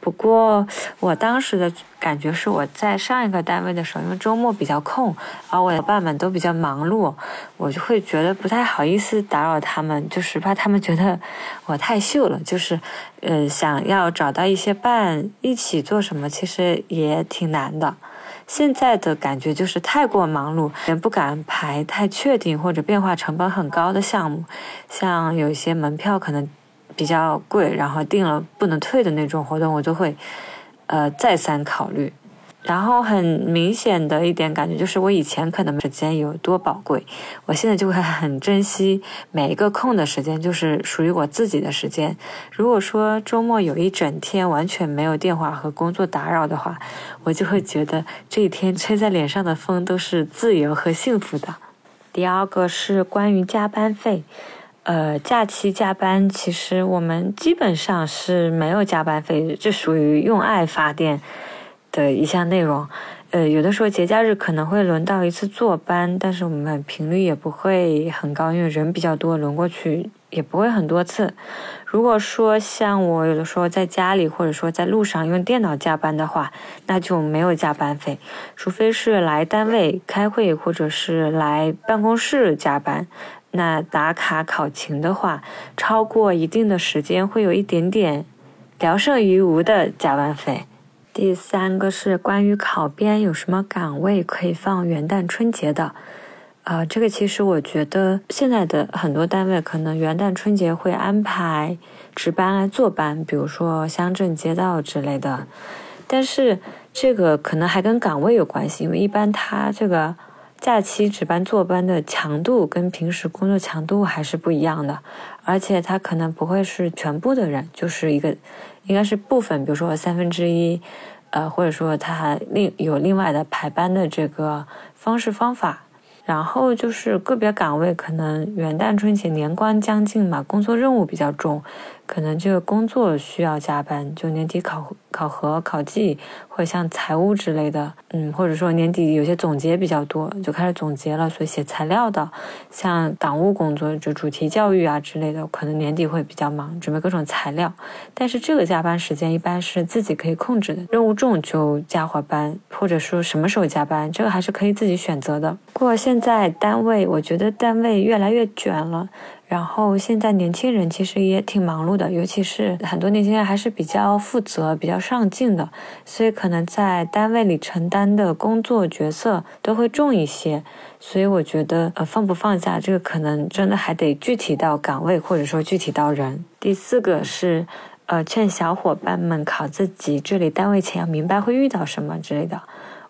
不过我当时的感觉是我在上一个单位的时候，因为周末比较空，而我的伴们都比较忙碌，我就会觉得不太好意思打扰他们，就是怕他们觉得我太秀了，就是呃想要找到一些伴一起做什么，其实也挺难的。现在的感觉就是太过忙碌，也不敢排太确定或者变化成本很高的项目，像有一些门票可能。比较贵，然后订了不能退的那种活动，我就会，呃，再三考虑。然后很明显的一点感觉就是，我以前可能时间有多宝贵，我现在就会很珍惜每一个空的时间，就是属于我自己的时间。如果说周末有一整天完全没有电话和工作打扰的话，我就会觉得这一天吹在脸上的风都是自由和幸福的。第二个是关于加班费。呃，假期加班，其实我们基本上是没有加班费，这属于用爱发电的一项内容。呃，有的时候节假日可能会轮到一次坐班，但是我们频率也不会很高，因为人比较多，轮过去也不会很多次。如果说像我有的时候在家里或者说在路上用电脑加班的话，那就没有加班费，除非是来单位开会或者是来办公室加班。那打卡考勤的话，超过一定的时间会有一点点聊胜于无的加班费。第三个是关于考编有什么岗位可以放元旦春节的？呃，这个其实我觉得现在的很多单位可能元旦春节会安排值班来坐班，比如说乡镇街道之类的。但是这个可能还跟岗位有关系，因为一般它这个。假期值班坐班的强度跟平时工作强度还是不一样的，而且他可能不会是全部的人，就是一个，应该是部分，比如说三分之一，呃，或者说他另有另外的排班的这个方式方法。然后就是个别岗位，可能元旦春节年关将近嘛，工作任务比较重，可能这个工作需要加班，就年底考考核、考绩，或者像财务之类的，嗯，或者说年底有些总结比较多，就开始总结了，所以写材料的，像党务工作，就主题教育啊之类的，可能年底会比较忙，准备各种材料。但是这个加班时间一般是自己可以控制的，任务重就加会班，或者说什么时候加班，这个还是可以自己选择的。不过现在单位，我觉得单位越来越卷了。然后现在年轻人其实也挺忙碌的，尤其是很多年轻人还是比较负责、比较上进的，所以可能在单位里承担的工作角色都会重一些。所以我觉得，呃，放不放假这个可能真的还得具体到岗位，或者说具体到人。第四个是，呃，劝小伙伴们考自己这里单位前要明白会遇到什么之类的。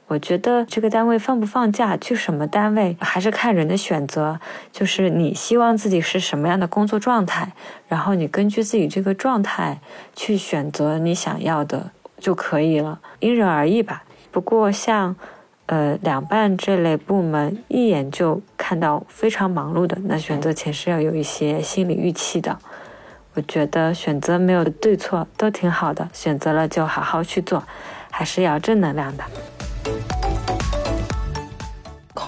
我觉得这个单位放不放假，去什么单位还是看人的选择。就是你希望自己是什么样的工作状态，然后你根据自己这个状态去选择你想要的就可以了，因人而异吧。不过像，呃，两办这类部门，一眼就看到非常忙碌的，那选择前是要有一些心理预期的。我觉得选择没有对错，都挺好的，选择了就好好去做，还是要正能量的。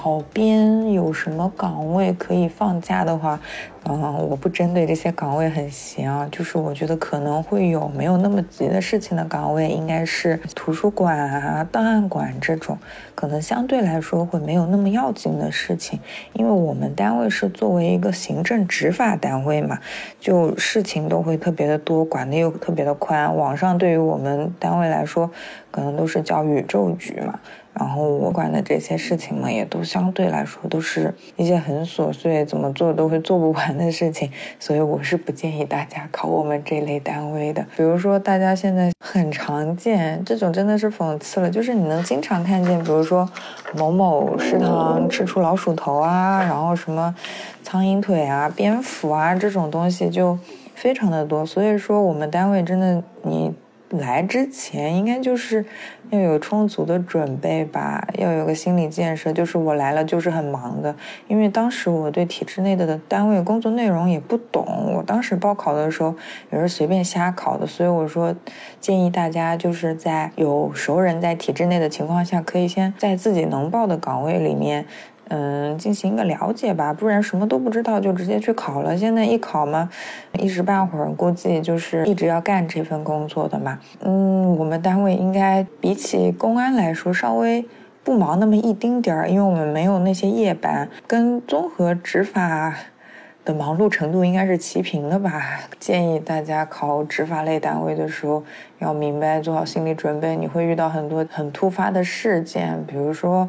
考编有什么岗位可以放假的话，嗯，我不针对这些岗位很闲啊，就是我觉得可能会有没有那么急的事情的岗位，应该是图书馆啊、档案馆这种，可能相对来说会没有那么要紧的事情，因为我们单位是作为一个行政执法单位嘛，就事情都会特别的多，管的又特别的宽。网上对于我们单位来说，可能都是叫宇宙局嘛。然后我管的这些事情嘛，也都相对来说都是一些很琐碎，怎么做都会做不完的事情，所以我是不建议大家考我们这类单位的。比如说，大家现在很常见这种，真的是讽刺了，就是你能经常看见，比如说某某食堂吃出老鼠头啊，然后什么苍蝇腿啊、蝙蝠啊这种东西就非常的多。所以说，我们单位真的你。来之前应该就是要有充足的准备吧，要有个心理建设，就是我来了就是很忙的。因为当时我对体制内的单位工作内容也不懂，我当时报考的时候也是随便瞎考的，所以我说建议大家就是在有熟人在体制内的情况下，可以先在自己能报的岗位里面。嗯，进行一个了解吧，不然什么都不知道就直接去考了。现在一考嘛，一时半会儿估计就是一直要干这份工作的嘛。嗯，我们单位应该比起公安来说稍微不忙那么一丁点儿，因为我们没有那些夜班，跟综合执法的忙碌程度应该是齐平的吧。建议大家考执法类单位的时候要明白，做好心理准备，你会遇到很多很突发的事件，比如说。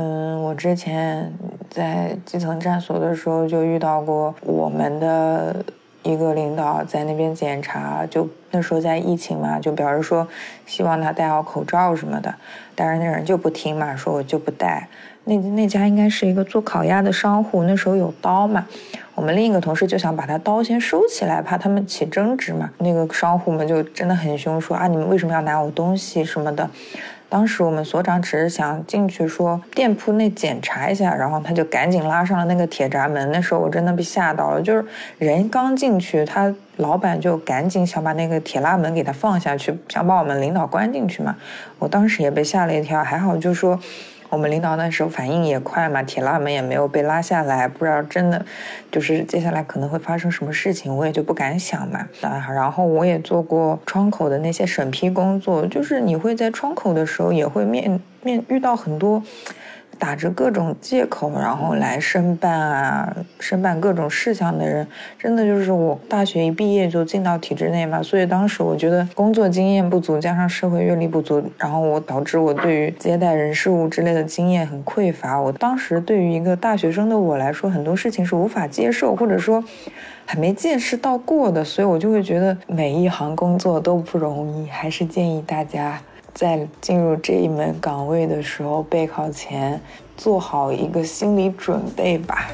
嗯，我之前在基层站所的时候就遇到过我们的一个领导在那边检查，就那时候在疫情嘛，就表示说希望他戴好口罩什么的，但是那人就不听嘛，说我就不戴。那那家应该是一个做烤鸭的商户，那时候有刀嘛，我们另一个同事就想把他刀先收起来，怕他们起争执嘛。那个商户们就真的很凶，说啊你们为什么要拿我东西什么的。当时我们所长只是想进去说店铺内检查一下，然后他就赶紧拉上了那个铁闸门。那时候我真的被吓到了，就是人刚进去，他老板就赶紧想把那个铁拉门给他放下去，想把我们领导关进去嘛。我当时也被吓了一跳，还好就说。我们领导那时候反应也快嘛，铁拉门也没有被拉下来，不知道真的就是接下来可能会发生什么事情，我也就不敢想嘛。啊，然后我也做过窗口的那些审批工作，就是你会在窗口的时候也会面面遇到很多。打着各种借口，然后来申办啊，申办各种事项的人，真的就是我大学一毕业就进到体制内嘛，所以当时我觉得工作经验不足，加上社会阅历不足，然后我导致我对于接待人事物之类的经验很匮乏。我当时对于一个大学生的我来说，很多事情是无法接受，或者说还没见识到过的，所以我就会觉得每一行工作都不容易，还是建议大家。在进入这一门岗位的时候，备考前做好一个心理准备吧。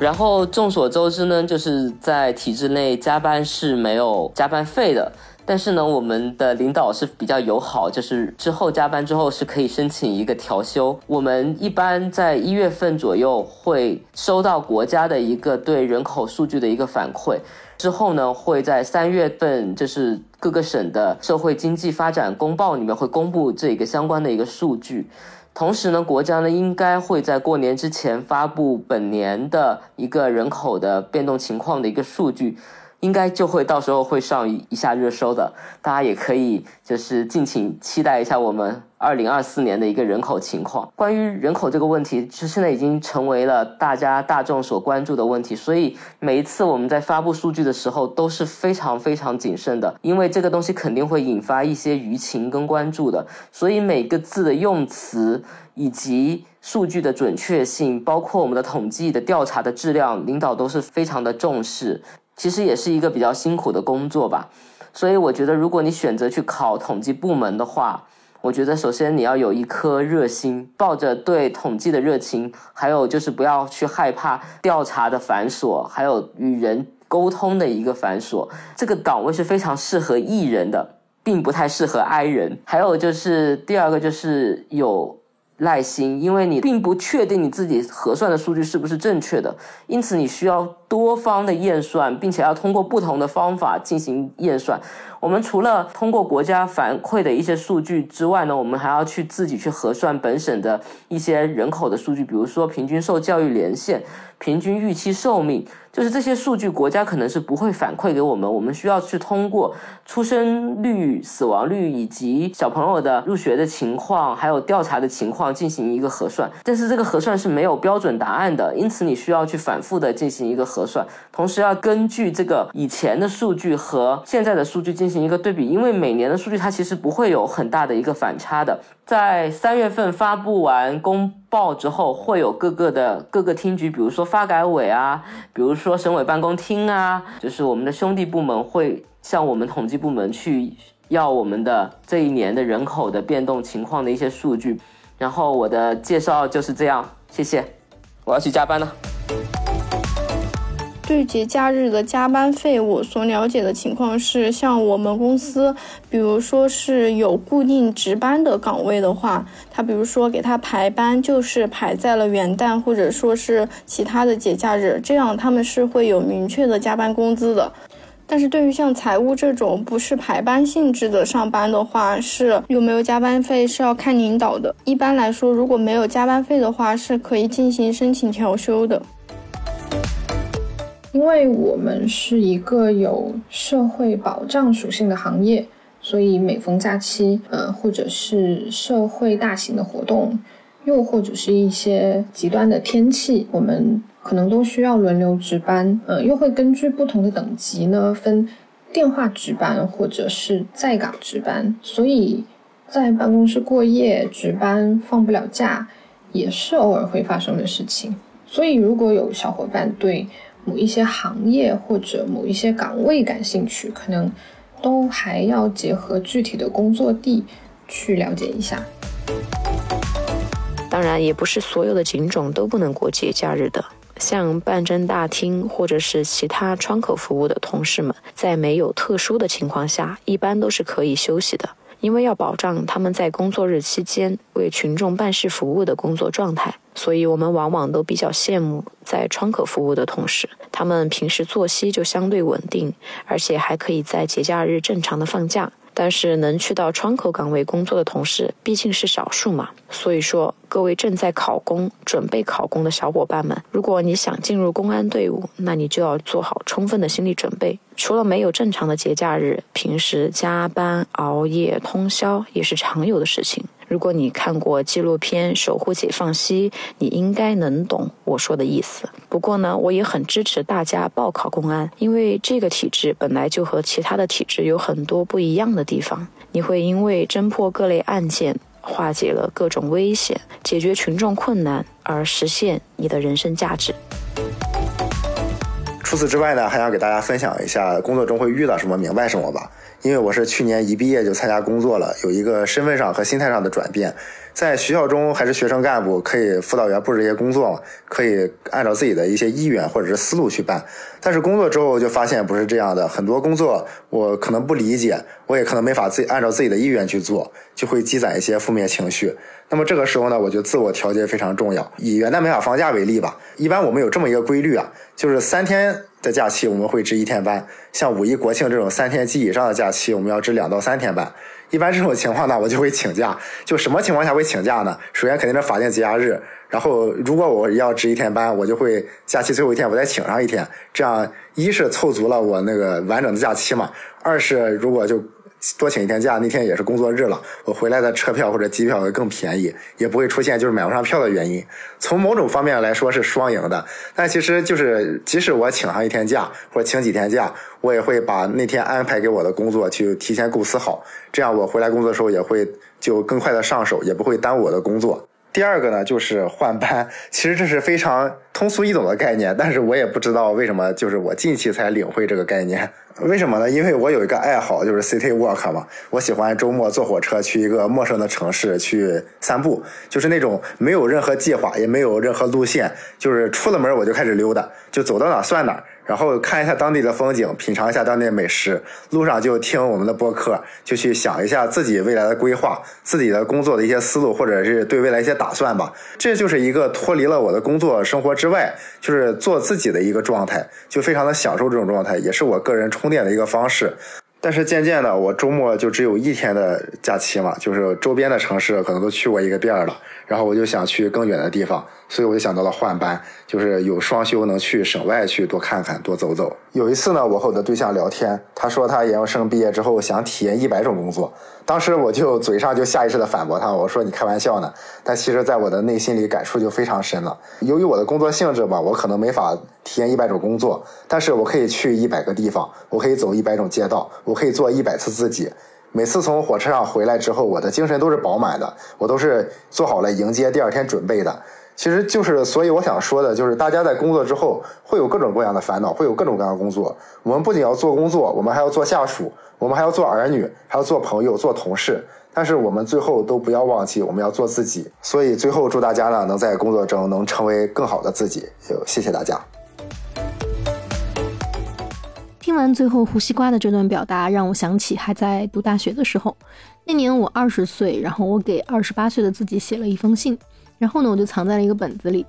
然后众所周知呢，就是在体制内加班是没有加班费的。但是呢，我们的领导是比较友好，就是之后加班之后是可以申请一个调休。我们一般在一月份左右会收到国家的一个对人口数据的一个反馈。之后呢，会在三月份，就是各个省的社会经济发展公报里面会公布这个相关的一个数据。同时呢，国家呢应该会在过年之前发布本年的一个人口的变动情况的一个数据。应该就会到时候会上一下热搜的，大家也可以就是敬请期待一下我们二零二四年的一个人口情况。关于人口这个问题，其实现在已经成为了大家大众所关注的问题，所以每一次我们在发布数据的时候都是非常非常谨慎的，因为这个东西肯定会引发一些舆情跟关注的，所以每个字的用词以及数据的准确性，包括我们的统计的调查的质量，领导都是非常的重视。其实也是一个比较辛苦的工作吧，所以我觉得，如果你选择去考统计部门的话，我觉得首先你要有一颗热心，抱着对统计的热情，还有就是不要去害怕调查的繁琐，还有与人沟通的一个繁琐。这个岗位是非常适合艺人的，并不太适合 I 人。还有就是第二个就是有。耐心，因为你并不确定你自己核算的数据是不是正确的，因此你需要多方的验算，并且要通过不同的方法进行验算。我们除了通过国家反馈的一些数据之外呢，我们还要去自己去核算本省的一些人口的数据，比如说平均受教育年限、平均预期寿命。就是这些数据，国家可能是不会反馈给我们，我们需要去通过出生率、死亡率以及小朋友的入学的情况，还有调查的情况进行一个核算。但是这个核算是没有标准答案的，因此你需要去反复的进行一个核核算，同时要根据这个以前的数据和现在的数据进行一个对比，因为每年的数据它其实不会有很大的一个反差的。在三月份发布完公报之后，会有各个的各个厅局，比如说发改委啊，比如说省委办公厅啊，就是我们的兄弟部门会向我们统计部门去要我们的这一年的人口的变动情况的一些数据。然后我的介绍就是这样，谢谢，我要去加班了。对节假日的加班费，我所了解的情况是，像我们公司，比如说是有固定值班的岗位的话，他比如说给他排班，就是排在了元旦或者说是其他的节假日，这样他们是会有明确的加班工资的。但是对于像财务这种不是排班性质的上班的话，是有没有加班费是要看领导的。一般来说，如果没有加班费的话，是可以进行申请调休的。因为我们是一个有社会保障属性的行业，所以每逢假期，呃，或者是社会大型的活动，又或者是一些极端的天气，我们。可能都需要轮流值班，呃，又会根据不同的等级呢分电话值班或者是在岗值班，所以在办公室过夜值班放不了假也是偶尔会发生的事情。所以如果有小伙伴对某一些行业或者某一些岗位感兴趣，可能都还要结合具体的工作地去了解一下。当然，也不是所有的警种都不能过节假日的。像办证大厅或者是其他窗口服务的同事们，在没有特殊的情况下，一般都是可以休息的，因为要保障他们在工作日期间为群众办事服务的工作状态，所以我们往往都比较羡慕在窗口服务的同事，他们平时作息就相对稳定，而且还可以在节假日正常的放假。但是能去到窗口岗位工作的同事毕竟是少数嘛，所以说各位正在考公、准备考公的小伙伴们，如果你想进入公安队伍，那你就要做好充分的心理准备。除了没有正常的节假日，平时加班、熬夜、通宵也是常有的事情。如果你看过纪录片《守护解放西》，你应该能懂我说的意思。不过呢，我也很支持大家报考公安，因为这个体制本来就和其他的体制有很多不一样的地方。你会因为侦破各类案件，化解了各种危险，解决群众困难，而实现你的人生价值。除此之外呢，还想给大家分享一下工作中会遇到什么，明白什么吧。因为我是去年一毕业就参加工作了，有一个身份上和心态上的转变。在学校中还是学生干部，可以辅导员布置一些工作嘛，可以按照自己的一些意愿或者是思路去办。但是工作之后就发现不是这样的，很多工作我可能不理解，我也可能没法自己按照自己的意愿去做，就会积攒一些负面情绪。那么这个时候呢，我觉得自我调节非常重要。以元旦没法放假为例吧，一般我们有这么一个规律啊，就是三天。的假期我们会值一天班，像五一国庆这种三天及以上的假期，我们要值两到三天班。一般这种情况呢，我就会请假。就什么情况下会请假呢？首先肯定是法定节假日，然后如果我要值一天班，我就会假期最后一天我再请上一天，这样一是凑足了我那个完整的假期嘛，二是如果就。多请一天假，那天也是工作日了，我回来的车票或者机票会更便宜，也不会出现就是买不上票的原因。从某种方面来说是双赢的，但其实就是即使我请上一天假或者请几天假，我也会把那天安排给我的工作去提前构思好，这样我回来工作的时候也会就更快的上手，也不会耽误我的工作。第二个呢，就是换班。其实这是非常通俗易懂的概念，但是我也不知道为什么，就是我近期才领会这个概念。为什么呢？因为我有一个爱好，就是 city walk 嘛。我喜欢周末坐火车去一个陌生的城市去散步，就是那种没有任何计划，也没有任何路线，就是出了门我就开始溜达，就走到哪算哪。然后看一下当地的风景，品尝一下当地的美食，路上就听我们的播客，就去想一下自己未来的规划，自己的工作的一些思路，或者是对未来一些打算吧。这就是一个脱离了我的工作生活之外，就是做自己的一个状态，就非常的享受这种状态，也是我个人充电的一个方式。但是渐渐的，我周末就只有一天的假期嘛，就是周边的城市可能都去过一个遍了，然后我就想去更远的地方，所以我就想到了换班，就是有双休能去省外去多看看、多走走。有一次呢，我和我的对象聊天，他说他研究生毕业之后想体验一百种工作。当时我就嘴上就下意识的反驳他，我说你开玩笑呢。但其实，在我的内心里感触就非常深了。由于我的工作性质吧，我可能没法体验一百种工作，但是我可以去一百个地方，我可以走一百种街道，我可以做一百次自己。每次从火车上回来之后，我的精神都是饱满的，我都是做好了迎接第二天准备的。其实就是，所以我想说的就是，大家在工作之后会有各种各样的烦恼，会有各种各样的工作。我们不仅要做工作，我们还要做下属，我们还要做儿女，还要做朋友、做同事。但是我们最后都不要忘记，我们要做自己。所以最后祝大家呢，能在工作中能成为更好的自己。就谢谢大家。听完最后胡西瓜的这段表达，让我想起还在读大学的时候，那年我二十岁，然后我给二十八岁的自己写了一封信。然后呢，我就藏在了一个本子里。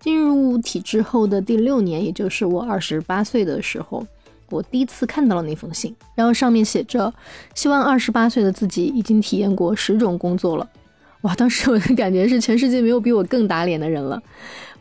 进入体制后的第六年，也就是我二十八岁的时候，我第一次看到了那封信，然后上面写着：“希望二十八岁的自己已经体验过十种工作了。”哇，当时我的感觉是全世界没有比我更打脸的人了。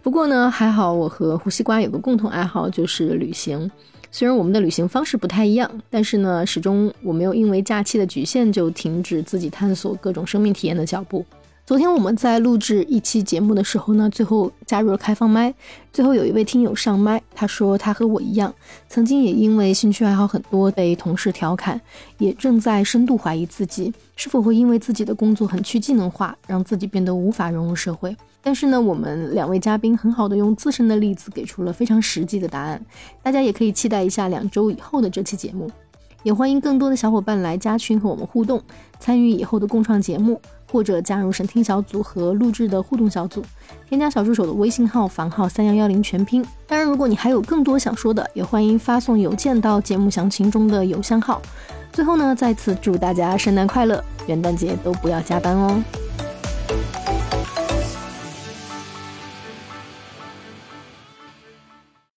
不过呢，还好我和胡西瓜有个共同爱好，就是旅行。虽然我们的旅行方式不太一样，但是呢，始终我没有因为假期的局限就停止自己探索各种生命体验的脚步。昨天我们在录制一期节目的时候呢，最后加入了开放麦。最后有一位听友上麦，他说他和我一样，曾经也因为兴趣爱好很多被同事调侃，也正在深度怀疑自己是否会因为自己的工作很去技能化，让自己变得无法融入社会。但是呢，我们两位嘉宾很好的用自身的例子给出了非常实际的答案，大家也可以期待一下两周以后的这期节目。也欢迎更多的小伙伴来加群和我们互动，参与以后的共创节目。或者加入审听小组和录制的互动小组，添加小助手的微信号房号三幺幺零全拼。当然，如果你还有更多想说的，也欢迎发送邮件到节目详情中的邮箱号。最后呢，再次祝大家圣诞快乐，元旦节都不要加班哦。